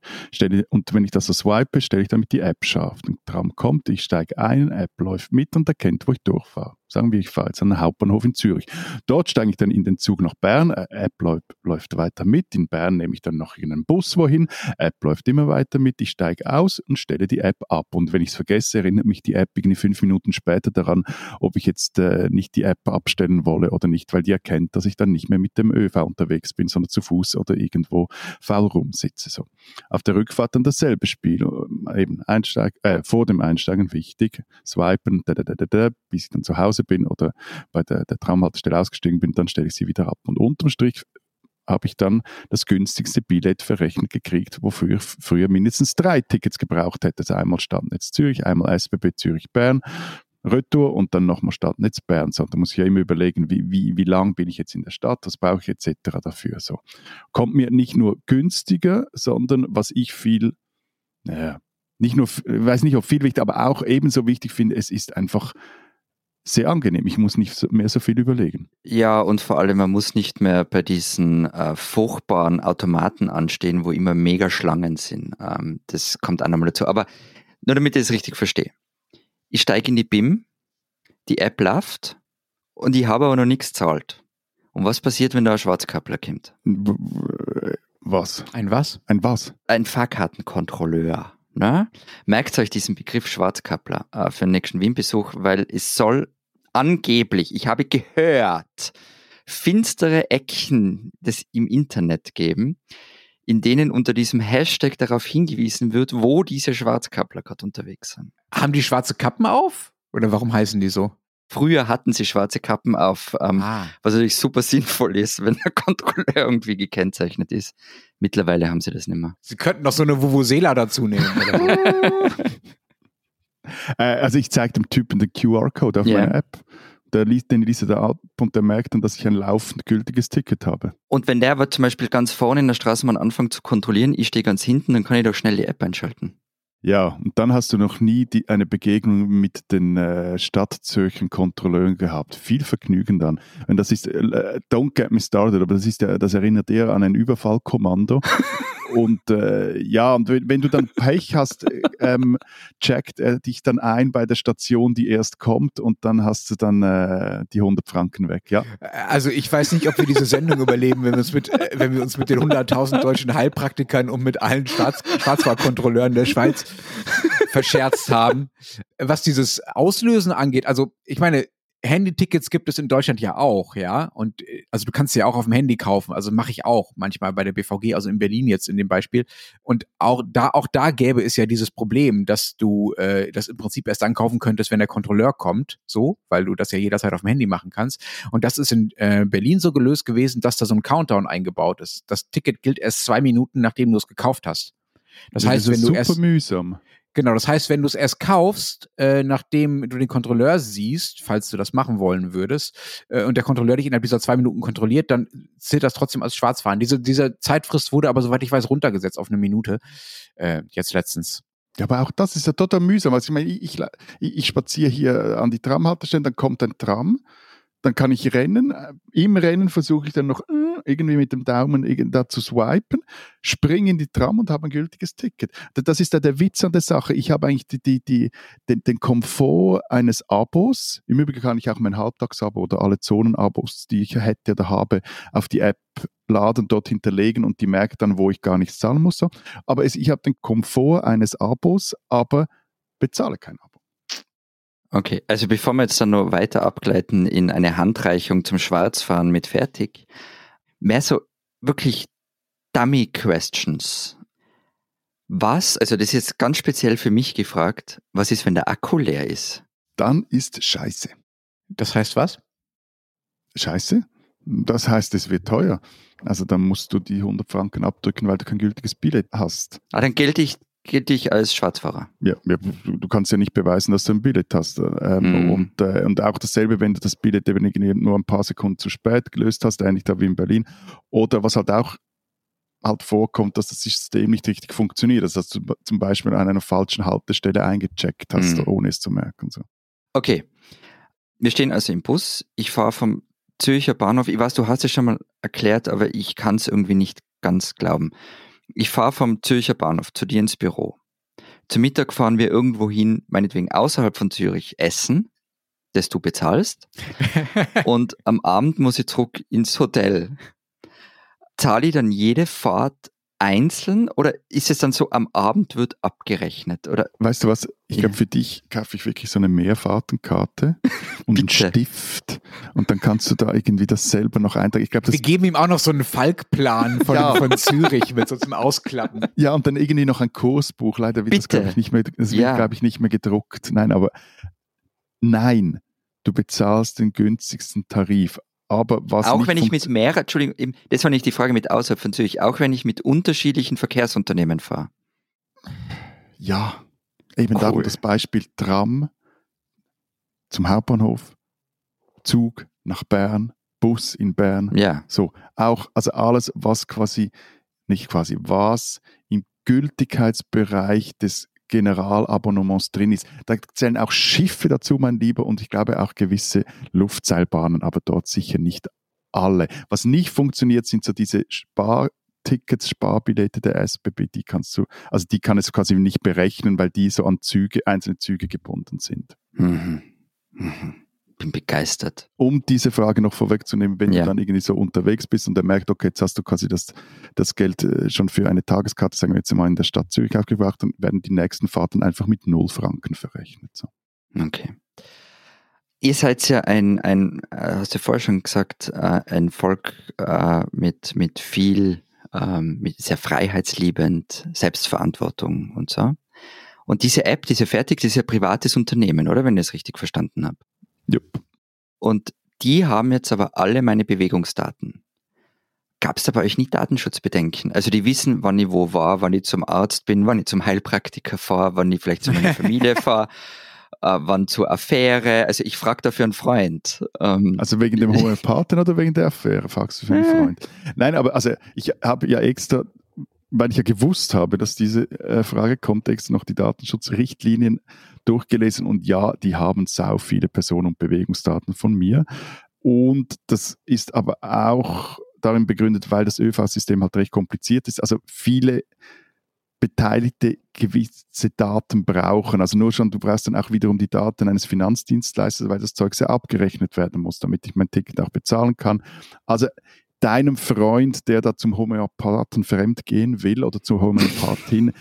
Speaker 2: Und wenn ich das so swipe, stelle ich damit die App scharf. Der Tram kommt, ich steige ein, App läuft mit und erkennt, wo ich durchfahre. Sagen wir, ich fahre jetzt an den Hauptbahnhof in Zürich. Dort steige ich dann in den Zug nach Bern, App läuft, läuft weiter mit. In Bern nehme ich dann noch einen Bus wohin, App läuft immer weiter mit. Ich steige aus und stelle die App ab. Und wenn ich es vergesse, erinnert mich die App irgendwie fünf Minuten später daran, ob ich jetzt äh, nicht die App abstellen wolle oder nicht, weil die erkennt, dass ich dann nicht mehr mit dem ÖV unterwegs bin, sondern zu Fuß oder irgendwo faul rumsitze. So. Auf der Rückfahrt dann dasselbe Spiel. Eben Einsteig, äh, vor dem Einsteigen wichtig, swipen, da, da, da, da, bis ich dann zu Hause bin oder bei der, der Tramhaltestelle ausgestiegen bin, dann stelle ich sie wieder ab. Und unterm Strich habe ich dann das günstigste Billett verrechnet gekriegt, wofür ich früher mindestens drei Tickets gebraucht hätte. Also einmal Stadtnetz Zürich, einmal SBB Zürich-Bern, Retour und dann nochmal Stadtnetz Bern. So, da muss ich ja immer überlegen, wie, wie, wie lang bin ich jetzt in der Stadt, was brauche ich etc. dafür. So. Kommt mir nicht nur günstiger, sondern was ich viel, naja, nicht nur, ich weiß nicht, ob viel wichtig, aber auch ebenso wichtig finde, es ist einfach sehr angenehm. Ich muss nicht mehr so viel überlegen.
Speaker 1: Ja, und vor allem, man muss nicht mehr bei diesen äh, furchtbaren Automaten anstehen, wo immer mega Schlangen sind. Ähm, das kommt auch nochmal dazu. Aber nur damit ich es richtig verstehe. Ich steige in die BIM, die App läuft und ich habe aber noch nichts zahlt. Und was passiert, wenn da ein Schwarzkappler kommt?
Speaker 2: Was?
Speaker 3: Ein was?
Speaker 2: Ein was?
Speaker 1: Ein Fahrkartenkontrolleur. Ne? Merkt euch diesen Begriff Schwarzkappler äh, für den nächsten Wien-Besuch, weil es soll angeblich, ich habe gehört, finstere Ecken des im Internet geben, in denen unter diesem Hashtag darauf hingewiesen wird, wo diese Schwarzkappler gerade unterwegs sind.
Speaker 3: Haben die schwarze Kappen auf? Oder warum heißen die so?
Speaker 1: Früher hatten sie schwarze Kappen auf, ähm,
Speaker 3: Ah.
Speaker 1: was natürlich super *laughs* sinnvoll ist, wenn der Kontrolleur irgendwie gekennzeichnet ist. Mittlerweile haben sie das nicht mehr.
Speaker 3: Sie könnten doch so eine Vuvuzela dazu nehmen. *laughs*
Speaker 2: Äh, also ich zeige dem Typen den QR-Code auf
Speaker 1: Ja.
Speaker 2: meiner App. Der liest, den liest er da ab und der merkt dann, dass ich ein laufend gültiges Ticket habe.
Speaker 1: Und wenn der aber zum Beispiel ganz vorne in der Straßenbahn anfängt zu kontrollieren, ich stehe ganz hinten, dann kann ich doch schnell die App einschalten.
Speaker 2: Ja, und dann hast du noch nie die, eine Begegnung mit den äh, Stadtzürchen Kontrolleuren gehabt. Viel Vergnügen dann. Und das ist, äh, don't get me started, aber das ist das erinnert eher an ein Überfallkommando. *laughs* und äh, ja, und wenn, du dann Pech hast, äh, ähm, checkt er dich dann ein bei der Station, die erst kommt und dann hast du dann äh, die 100 Franken weg, ja.
Speaker 3: Also ich weiß nicht, ob wir diese Sendung überleben, wenn wir uns mit, äh, wenn wir uns mit den 100.000 deutschen Heilpraktikern und mit allen Staats Staatsfahrkontrolleuren der Schweiz verscherzt haben. Was dieses Auslösen angeht, also ich meine, Handytickets gibt es in Deutschland ja auch, ja. Und äh, also du kannst sie ja auch auf dem Handy kaufen. Also mache ich auch manchmal bei der BVG, also in Berlin jetzt in dem Beispiel. Und auch da, auch da gäbe es ja dieses Problem, dass du äh, das im Prinzip erst dann kaufen könntest, wenn der Kontrolleur kommt, so, weil du das ja jederzeit auf dem Handy machen kannst. Und das ist in äh, Berlin so gelöst gewesen, dass da so ein Countdown eingebaut ist. Das Ticket gilt erst zwei Minuten, nachdem du es gekauft hast. Das heißt,
Speaker 2: ist
Speaker 3: wenn du
Speaker 2: super
Speaker 3: erst
Speaker 2: mühsam.
Speaker 3: Genau, das heißt, wenn du es erst kaufst, äh, nachdem du den Kontrolleur siehst, falls du das machen wollen würdest, äh, und der Kontrolleur dich innerhalb dieser zwei Minuten kontrolliert, dann zählt das trotzdem als Schwarzfahren. Diese, diese Zeitfrist wurde aber, soweit ich weiß, runtergesetzt auf eine Minute, äh, jetzt letztens.
Speaker 2: Ja, aber auch das ist ja total mühsam. Also ich meine, ich, ich, ich spaziere hier an die Tramhaltestelle, dann kommt ein Tram, dann kann ich rennen. Im Rennen versuche ich dann noch äh, irgendwie mit dem Daumen da zu swipen, springe in die Tram und habe ein gültiges Ticket. Das ist ja der Witz an der Sache. Ich habe eigentlich die, die, die, den, den Komfort eines Abos. Im Übrigen kann ich auch mein Halbtagsabo oder alle Zonenabos, die ich hätte oder habe, auf die App laden, dort hinterlegen und die merkt dann, wo ich gar nichts zahlen muss. Aber es, ich habe den Komfort eines Abos, aber bezahle kein Abo.
Speaker 1: Okay, also bevor wir jetzt dann noch weiter abgleiten in eine Handreichung zum Schwarzfahren mit fertig, mehr so wirklich Dummy Questions. Was, also das ist jetzt ganz speziell für mich gefragt, was ist, wenn der Akku leer ist?
Speaker 2: Dann ist Scheiße.
Speaker 3: Das heißt was?
Speaker 2: Scheiße? Das heißt, es wird teuer. Also dann musst du die 100 Franken abdrücken, weil du kein gültiges Billett hast.
Speaker 1: Ah, dann gelte ich, gelte ich als Schwarzfahrer.
Speaker 2: Ja, ja, du kannst ja nicht beweisen, dass du ein Billett hast. Ähm,
Speaker 1: Mhm.
Speaker 2: und, äh, und auch dasselbe, wenn du das Billett eben nur ein paar Sekunden zu spät gelöst hast, ähnlich da wie in Berlin. Oder was halt auch halt vorkommt, dass das System nicht richtig funktioniert. Also, dass du zum Beispiel an einer falschen Haltestelle eingecheckt hast,
Speaker 1: Mhm.
Speaker 2: ohne es zu merken. So.
Speaker 1: Okay, wir stehen also im Bus. Ich fahre vom Zürcher Bahnhof. Ich weiß, du hast es schon mal erklärt, aber ich kann es irgendwie nicht ganz glauben. Ich fahre vom Zürcher Bahnhof zu dir ins Büro. Zum Mittag fahren wir irgendwo hin, meinetwegen außerhalb von Zürich, essen, das du bezahlst. *laughs* Und am Abend muss ich zurück ins Hotel. Zahle ich dann jede Fahrt einzeln oder ist es dann so, am Abend wird abgerechnet? Oder
Speaker 2: Weißt du was? Ich
Speaker 1: Ja.
Speaker 2: glaube, für dich kaufe ich wirklich so eine Mehrfahrtenkarte *laughs* und einen. Stift. Und dann kannst du da irgendwie das selber noch eintragen. Ich glaube, das
Speaker 3: Wir geben ihm auch noch so einen Falkplan von,
Speaker 2: Ja.
Speaker 3: von Zürich mit so zum Ausklappen. *laughs*
Speaker 2: Ja, und dann irgendwie noch ein Kursbuch. Leider wird das,
Speaker 1: Bitte.
Speaker 2: glaube ich, nicht mehr, das wird,
Speaker 1: Ja.
Speaker 2: glaube ich, nicht mehr gedruckt. Nein, aber nein, du bezahlst den günstigsten Tarif. Aber was
Speaker 1: auch wenn ich mit mehreren, Entschuldigung, das war nicht die Frage mit außerhalb von Zürich, auch wenn ich mit unterschiedlichen Verkehrsunternehmen fahre.
Speaker 2: Ja, eben
Speaker 1: Cool.
Speaker 2: darum das Beispiel Tram zum Hauptbahnhof, Zug nach Bern, Bus in Bern.
Speaker 1: Ja.
Speaker 2: So, auch, also alles, was quasi, nicht quasi, was im Gültigkeitsbereich des Generalabonnements drin ist. Da zählen auch Schiffe dazu, mein Lieber, und ich glaube auch gewisse Luftseilbahnen, aber dort sicher nicht alle. Was nicht funktioniert, sind so diese Spartickets, Sparbillette der SBB, die kannst du, also die kann es quasi nicht berechnen, weil die so an Züge, einzelne Züge gebunden sind.
Speaker 1: Mhm. Mhm. Bin begeistert.
Speaker 2: Um diese Frage noch vorwegzunehmen, wenn
Speaker 1: Ja.
Speaker 2: du dann irgendwie so unterwegs bist und er merkt, okay, jetzt hast du quasi das, das Geld äh, schon für eine Tageskarte, sagen wir jetzt mal in der Stadt Zürich aufgebracht, dann werden die nächsten Fahrten einfach mit null Franken verrechnet. So.
Speaker 1: Okay. Ihr seid ja ein, ein äh, hast du vorher schon gesagt, äh, ein Volk mit, mit viel, ähm, mit sehr freiheitsliebend, Selbstverantwortung und so. Und diese App, diese Fertig, das ist ja ein privates Unternehmen, oder? Wenn ich es richtig verstanden habe.
Speaker 2: Jupp.
Speaker 1: Und die haben jetzt aber alle meine Bewegungsdaten. Gab es da bei euch nie Datenschutzbedenken? Also die wissen, wann ich wo war, wann ich zum Arzt bin, wann ich zum Heilpraktiker fahre, wann ich vielleicht zu meiner Familie *laughs* fahre, äh, wann zur Affäre. Also ich frage dafür einen Freund. Ähm,
Speaker 2: Also wegen dem *laughs* Homöopathen oder wegen der Affäre, fragst du für einen
Speaker 1: Äh.
Speaker 2: Freund. Nein, aber also ich habe ja extra, weil ich ja gewusst habe, dass diese äh, Frage kommt, extra noch die Datenschutzrichtlinien durchgelesen und ja, die haben sau viele Personen- und Bewegungsdaten von mir. Und das ist aber auch darin begründet, weil das ÖV-System halt recht kompliziert ist. Also viele Beteiligte gewisse Daten brauchen. Also nur schon, du brauchst dann auch wiederum die Daten eines Finanzdienstleisters, weil das Zeug sehr abgerechnet werden muss, damit ich mein Ticket auch bezahlen kann. Also deinem Freund, der da zum Homöopathen fremd gehen will oder zur Homöopathin,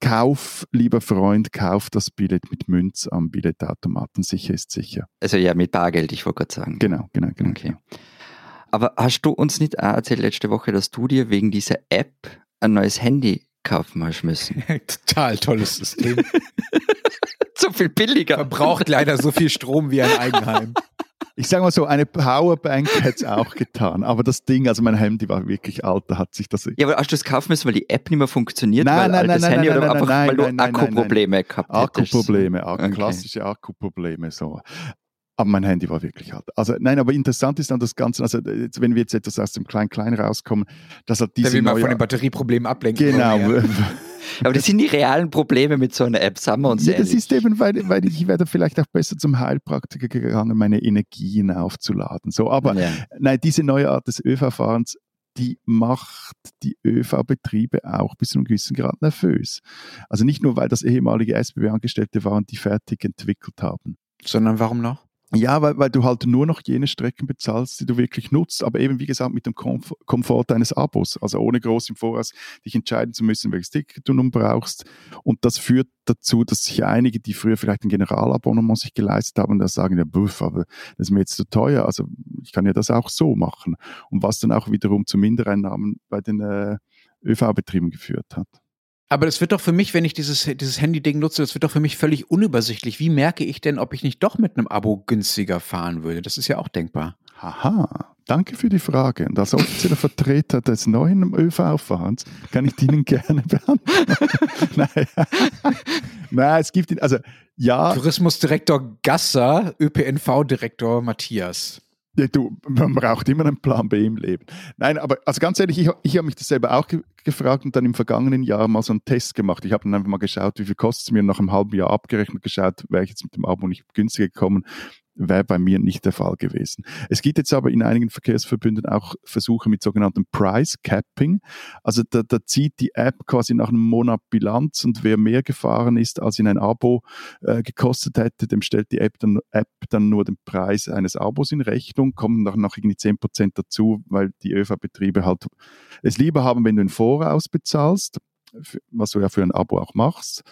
Speaker 2: kauf, lieber Freund, kauf das Billett mit Münz am Billettautomaten. Sicher ist sicher.
Speaker 1: also ja, mit Bargeld, ich wollte gerade sagen.
Speaker 2: Genau, genau, genau.
Speaker 1: Okay. Aber hast du uns nicht auch erzählt letzte Woche, dass du dir wegen dieser App ein neues Handy kaufen hast müssen? *laughs*
Speaker 3: Total tolles System. *laughs*
Speaker 1: so viel billiger.
Speaker 3: Verbraucht leider so viel Strom wie ein Eigenheim. *laughs*
Speaker 2: Ich sage mal so, eine Powerbank *laughs* hätte es auch getan. Aber das Ding, also mein Handy war wirklich alt, da hat sich das.
Speaker 1: Ja, aber hast du es kaufen müssen, weil die App nicht mehr funktioniert?
Speaker 2: Nein,
Speaker 1: weil
Speaker 2: nein,
Speaker 1: altes
Speaker 2: nein,
Speaker 1: Handy
Speaker 2: nein,
Speaker 1: oder
Speaker 2: nein,
Speaker 1: einfach,
Speaker 2: nein,
Speaker 1: weil du
Speaker 2: nein, nein, nein,
Speaker 1: Akkuprobleme gehabt hättest?
Speaker 2: Akkuprobleme, Akku,
Speaker 1: Okay.
Speaker 2: klassische Akkuprobleme, so. Aber mein Handy war wirklich alt. Also nein, aber interessant ist dann das Ganze, also jetzt, wenn wir jetzt etwas aus dem Klein-Klein rauskommen, dass halt diese
Speaker 3: Der will mal
Speaker 2: neue...
Speaker 3: von den Batterieproblemen ablenken.
Speaker 2: Genau.
Speaker 3: Ja. *laughs*
Speaker 1: Aber das sind die realen Probleme mit so einer App, sagen wir uns
Speaker 2: Ja, das
Speaker 1: ehrlich.
Speaker 2: ist eben, weil, weil ich werde vielleicht auch besser zum Heilpraktiker gegangen, meine Energien aufzuladen. So, aber
Speaker 1: ja.
Speaker 2: nein, diese neue Art des ÖV-Fahrens, die macht die ÖV-Betriebe auch bis zu einem gewissen Grad nervös. Also nicht nur, weil das ehemalige SBB-Angestellte waren, die fertig entwickelt haben.
Speaker 3: Sondern warum noch?
Speaker 2: Ja, weil, weil du halt nur noch jene Strecken bezahlst, die du wirklich nutzt, aber eben wie gesagt mit dem Komf Komfort deines Abos, also ohne groß im Voraus dich entscheiden zu müssen, welches Ticket du nun brauchst. Und das führt dazu, dass sich einige, die früher vielleicht ein Generalabonnement sich geleistet haben, da sagen, ja, buff, aber das ist mir jetzt zu teuer, also ich kann ja das auch so machen. Und was dann auch wiederum zu Mindereinnahmen bei den äh, ÖV-Betrieben geführt hat.
Speaker 3: Aber das wird doch für mich, wenn ich dieses, dieses Handy-Ding nutze, das wird doch für mich völlig unübersichtlich. Wie merke ich denn, ob ich nicht doch mit einem Abo günstiger fahren würde? Das ist ja auch denkbar.
Speaker 2: Haha, danke für die Frage. Und als offizieller Vertreter des neuen ÖV-Fahrens kann ich Ihnen *laughs* gerne beantworten. *laughs* Nein. Nein, es gibt ihn, also ja,
Speaker 3: Tourismusdirektor Gasser, ÖPNV-Direktor Matthias.
Speaker 2: Ja, du, man braucht immer einen Plan B im Leben. Nein, aber also ganz ehrlich, ich, ich habe mich das selber auch ge gefragt und dann im vergangenen Jahr mal so einen Test gemacht. Ich habe dann einfach mal geschaut, wie viel kostet es mir, nach einem halben Jahr abgerechnet, geschaut, wäre ich jetzt mit dem Abo nicht günstiger gekommen wäre bei mir nicht der Fall gewesen. Es gibt jetzt aber in einigen Verkehrsverbünden auch Versuche mit sogenanntem Price Capping. Also da, da zieht die App quasi nach einem Monat Bilanz und wer mehr gefahren ist, als in ein Abo äh, gekostet hätte, dem stellt die App dann, App dann nur den Preis eines Abos in Rechnung, kommen noch, noch irgendwie 10% dazu, weil die ÖV-Betriebe halt es lieber haben, wenn du in Voraus bezahlst, was du ja für ein Abo auch machst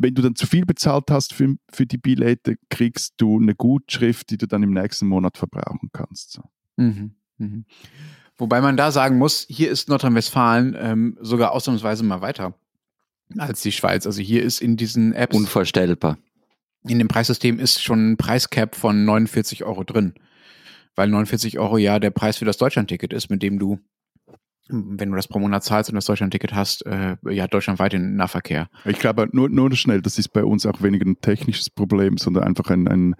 Speaker 2: wenn du dann zu viel bezahlt hast für, für die Billette, kriegst du eine Gutschrift, die du dann im nächsten Monat verbrauchen kannst. So.
Speaker 3: Mhm. Mhm. Wobei man da sagen muss, hier ist Nordrhein-Westfalen ähm, sogar ausnahmsweise mal weiter als die Schweiz. Also hier ist in diesen Apps,
Speaker 1: Unvorstellbar.
Speaker 3: in dem Preissystem ist schon ein Preiscap von 49 Euro drin. Weil 49 Euro ja der Preis für das Deutschlandticket ist, mit dem du, wenn du das pro Monat zahlst und das Deutschlandticket hast, äh, ja deutschlandweit den Nahverkehr.
Speaker 2: Ich glaube, nur, nur schnell, das ist bei uns auch weniger ein technisches Problem, sondern einfach ein, ein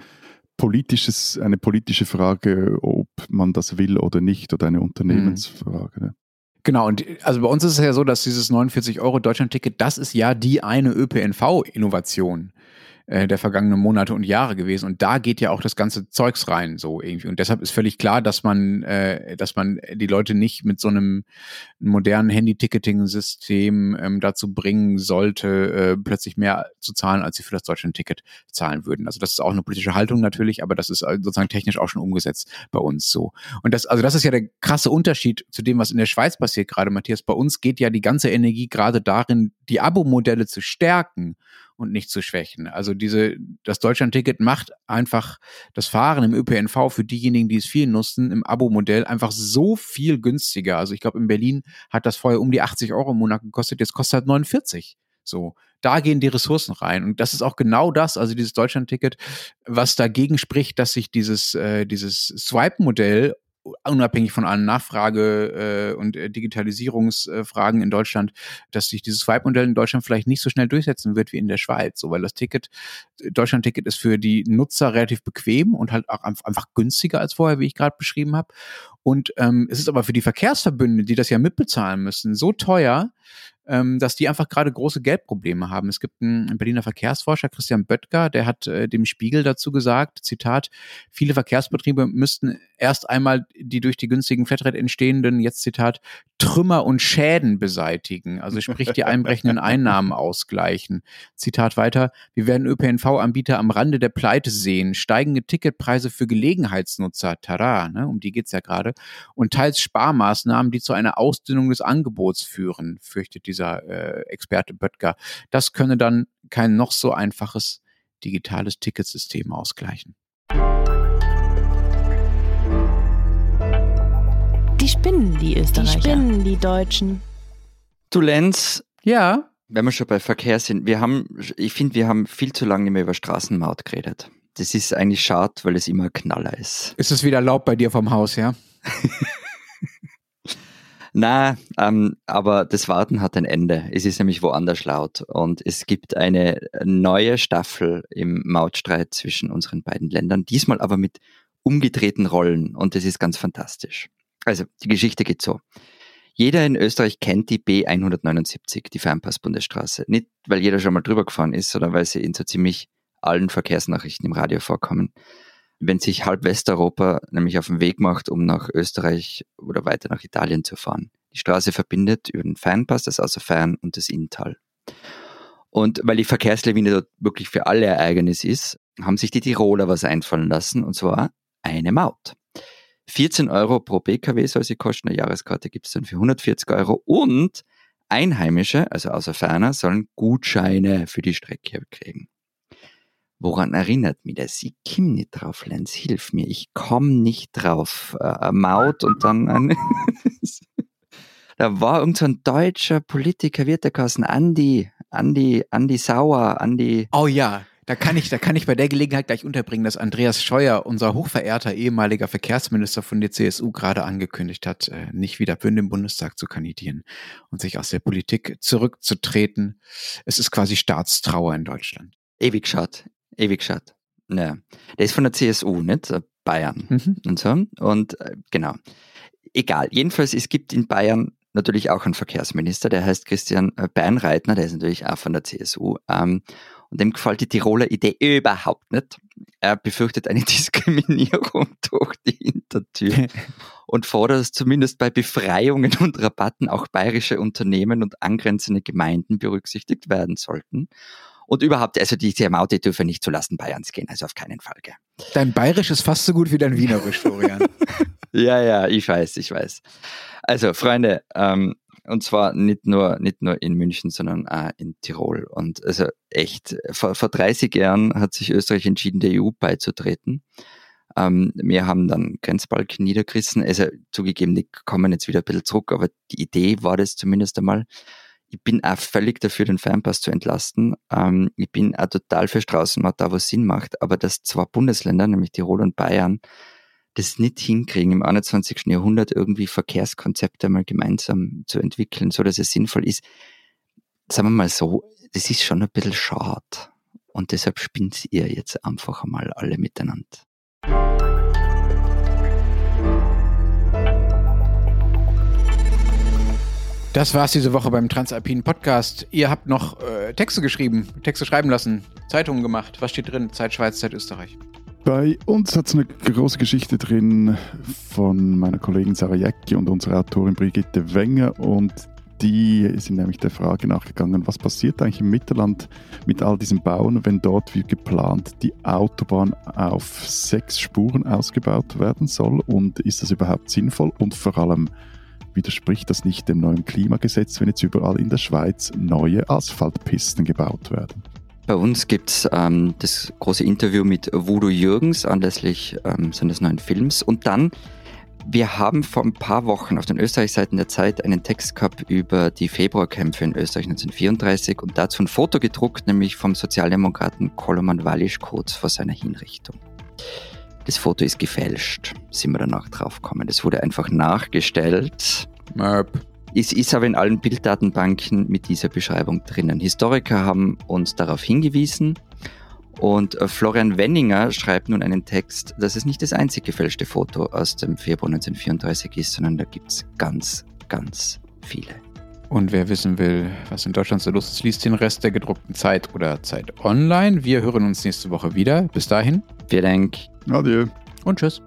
Speaker 2: politisches, eine politische Frage, ob man das will oder nicht, oder eine Unternehmensfrage. Ne?
Speaker 3: Genau, und also bei uns ist es ja so, dass dieses 49 Euro Deutschlandticket, das ist ja die eine ÖPNV-Innovation. Äh, der vergangenen Monate und Jahre gewesen. Und da geht ja auch das ganze Zeugs rein, so irgendwie. Und deshalb ist völlig klar, dass man, äh, dass man die Leute nicht mit so einem modernen Handy-Ticketing-System ähm, dazu bringen sollte, äh, plötzlich mehr zu zahlen, als sie für das Deutschland-Ticket zahlen würden. Also das ist auch eine politische Haltung natürlich, aber das ist äh, sozusagen technisch auch schon umgesetzt bei uns so. Und das, also das ist ja der krasse Unterschied zu dem, was in der Schweiz passiert gerade, Matthias. Bei uns geht ja die ganze Energie gerade darin, die Abo-Modelle zu stärken und nicht zu schwächen. Also diese, das Deutschland-Ticket macht einfach das Fahren im ÖPNV für diejenigen, die es viel nutzen, im Abo-Modell einfach so viel günstiger. Also ich glaube, in Berlin hat das vorher um die 80 Euro im Monat gekostet, jetzt kostet halt 49. So, da gehen die Ressourcen rein. Und das ist auch genau das, also dieses Deutschland-Ticket, was dagegen spricht, dass sich dieses, äh, dieses Swipe-Modell unabhängig von allen Nachfrage- äh, und äh, Digitalisierungsfragen in Deutschland, dass sich dieses Swipe-Modell in Deutschland vielleicht nicht so schnell durchsetzen wird wie in der Schweiz. So, weil das Ticket, Deutschland-Ticket ist für die Nutzer relativ bequem und halt auch einfach günstiger als vorher, wie ich gerade beschrieben habe. Und ähm, es ist aber für die Verkehrsverbünde, die das ja mitbezahlen müssen, so teuer, ähm, dass die einfach gerade große Geldprobleme haben. Es gibt einen Berliner Verkehrsforscher, Christian Böttger, der hat äh, dem Spiegel dazu gesagt, Zitat, viele Verkehrsbetriebe müssten erst einmal die durch die günstigen Flatrate entstehenden, jetzt Zitat, Trümmer und Schäden beseitigen, also sprich die einbrechenden *laughs* Einnahmen ausgleichen. Zitat weiter, wir werden ÖPNV-Anbieter am Rande der Pleite sehen, steigende Ticketpreise für Gelegenheitsnutzer, tada, ne, um die geht's ja gerade, und teils Sparmaßnahmen, die zu einer Ausdünnung des Angebots führen, fürchtet dieser äh, Experte Böttger. Das könne dann kein noch so einfaches digitales Ticketsystem ausgleichen.
Speaker 4: Die spinnen, die Österreicher. Die spinnen, die Deutschen.
Speaker 1: Du Lenz,
Speaker 3: ja.
Speaker 1: Wenn wir schon bei Verkehr sind, wir haben, ich finde, wir haben viel zu lange nicht mehr über Straßenmaut geredet. Das ist eigentlich schade, weil es immer ein Knaller ist.
Speaker 3: Ist es wieder Laub bei dir vom Haus, ja? *laughs*
Speaker 1: Na, ähm, aber das Warten hat ein Ende. Es ist nämlich woanders laut. Und es gibt eine neue Staffel im Mautstreit zwischen unseren beiden Ländern, diesmal aber mit umgedrehten Rollen. Und das ist ganz fantastisch. Also, die Geschichte geht so. Jeder in Österreich kennt die B179, die Fernpass-Bundesstraße. Nicht, weil jeder schon mal drüber gefahren ist, sondern weil sie in so ziemlich allen Verkehrsnachrichten im Radio vorkommen wenn sich halb Westeuropa nämlich auf den Weg macht, um nach Österreich oder weiter nach Italien zu fahren. Die Straße verbindet über den Fernpass, das also Fern und das Inntal. Und weil die Verkehrslawine dort wirklich für alle Ereignis ist, haben sich die Tiroler was einfallen lassen, und zwar eine Maut. 14 Euro pro Pkw soll sie kosten, eine Jahreskarte gibt es dann für 140 Euro und Einheimische, also außer Ferner, sollen Gutscheine für die Strecke kriegen. Woran erinnert mich das? Ich komme nicht drauf, Lenz, hilf mir. Ich komme nicht drauf. Äh, Maut und dann ein *laughs* Da war irgend so ein deutscher Politiker, wird der Kassen, Andi, Andi, Andi Sauer, Andi.
Speaker 3: Oh ja, da kann ich, da kann ich bei der Gelegenheit gleich unterbringen, dass Andreas Scheuer, unser hochverehrter ehemaliger Verkehrsminister von der CSU, gerade angekündigt hat, äh, nicht wieder für den Bundestag zu kandidieren und sich aus der Politik zurückzutreten. Es ist quasi Staatstrauer in Deutschland.
Speaker 1: Ewig schad ewig geschaut. Ja. Der ist von der CSU, nicht? Bayern mhm. und so. Und äh, genau. Egal. Jedenfalls, es gibt in Bayern natürlich auch einen Verkehrsminister, der heißt Christian äh, Beinreitner, der ist natürlich auch von der CSU. Ähm, und dem gefällt die Tiroler Idee überhaupt nicht. Er befürchtet eine *laughs* Diskriminierung durch die Hintertür *laughs* und fordert, dass zumindest bei Befreiungen und Rabatten auch bayerische Unternehmen und angrenzende Gemeinden berücksichtigt werden sollten. Und überhaupt, also die Maut, die dürfen nicht zulasten Bayerns gehen, also auf keinen Fall. Gell.
Speaker 3: Dein Bayerisch ist fast so gut wie dein Wienerisch, Florian. *laughs*
Speaker 1: ja, ja, ich weiß, ich weiß. Also, Freunde, ähm, und zwar nicht nur, nicht nur in München, sondern auch in Tirol. Und also echt, vor, vor 30 Jahren hat sich Österreich entschieden, der EU beizutreten. Ähm, wir haben dann Grenzbalken niedergerissen. Also zugegeben, die kommen jetzt wieder ein bisschen zurück, aber die Idee war das zumindest einmal ich bin auch völlig dafür, den Fernpass zu entlasten. Ähm, ich bin auch total für Straßenmaut, da wo es Sinn macht. Aber dass zwei Bundesländer, nämlich Tirol und Bayern, das nicht hinkriegen, im 21. Jahrhundert irgendwie Verkehrskonzepte mal gemeinsam zu entwickeln, so dass es sinnvoll ist, sagen wir mal so, das ist schon ein bisschen schade. Und deshalb spinnt ihr jetzt einfach einmal alle miteinander.
Speaker 3: Das war's diese Woche beim Transalpinen Podcast. Ihr habt noch äh, Texte geschrieben, Texte schreiben lassen, Zeitungen gemacht. Was steht drin? Zeit Schweiz, Zeit Österreich.
Speaker 2: Bei uns hat es eine große Geschichte drin von meiner Kollegin Sarah Jäcki und unserer Autorin Brigitte Wenger und die sind nämlich der Frage nachgegangen, was passiert eigentlich im Mittelland mit all diesen Bauen, wenn dort wie geplant die Autobahn auf sechs Spuren ausgebaut werden soll und ist das überhaupt sinnvoll und vor allem widerspricht das nicht dem neuen Klimagesetz, wenn jetzt überall in der Schweiz neue Asphaltpisten gebaut werden?
Speaker 1: Bei uns gibt es ähm, das große Interview mit Voodoo Jürgens anlässlich ähm, seines neuen Films und dann wir haben vor ein paar Wochen auf den Österreich-Seiten der Zeit einen Text gehabt über die Februarkämpfe in Österreich 1934 und dazu ein Foto gedruckt, nämlich vom Sozialdemokraten Koloman Wallisch kurz vor seiner Hinrichtung. Das Foto ist gefälscht, sind wir danach draufgekommen. Das wurde einfach nachgestellt. Merp. Es ist aber in allen Bilddatenbanken mit dieser Beschreibung drinnen. Historiker haben uns darauf hingewiesen und äh, Florian Wenninger schreibt nun einen Text, dass es nicht das einzig gefälschte Foto aus dem Februar 1934 ist, sondern da gibt es ganz, ganz viele.
Speaker 3: Und wer wissen will, was in Deutschland so los ist, liest den Rest der gedruckten Zeit oder Zeit online. Wir hören uns nächste Woche wieder. Bis dahin.
Speaker 1: Vielen Dank.
Speaker 2: Adieu.
Speaker 3: Und tschüss.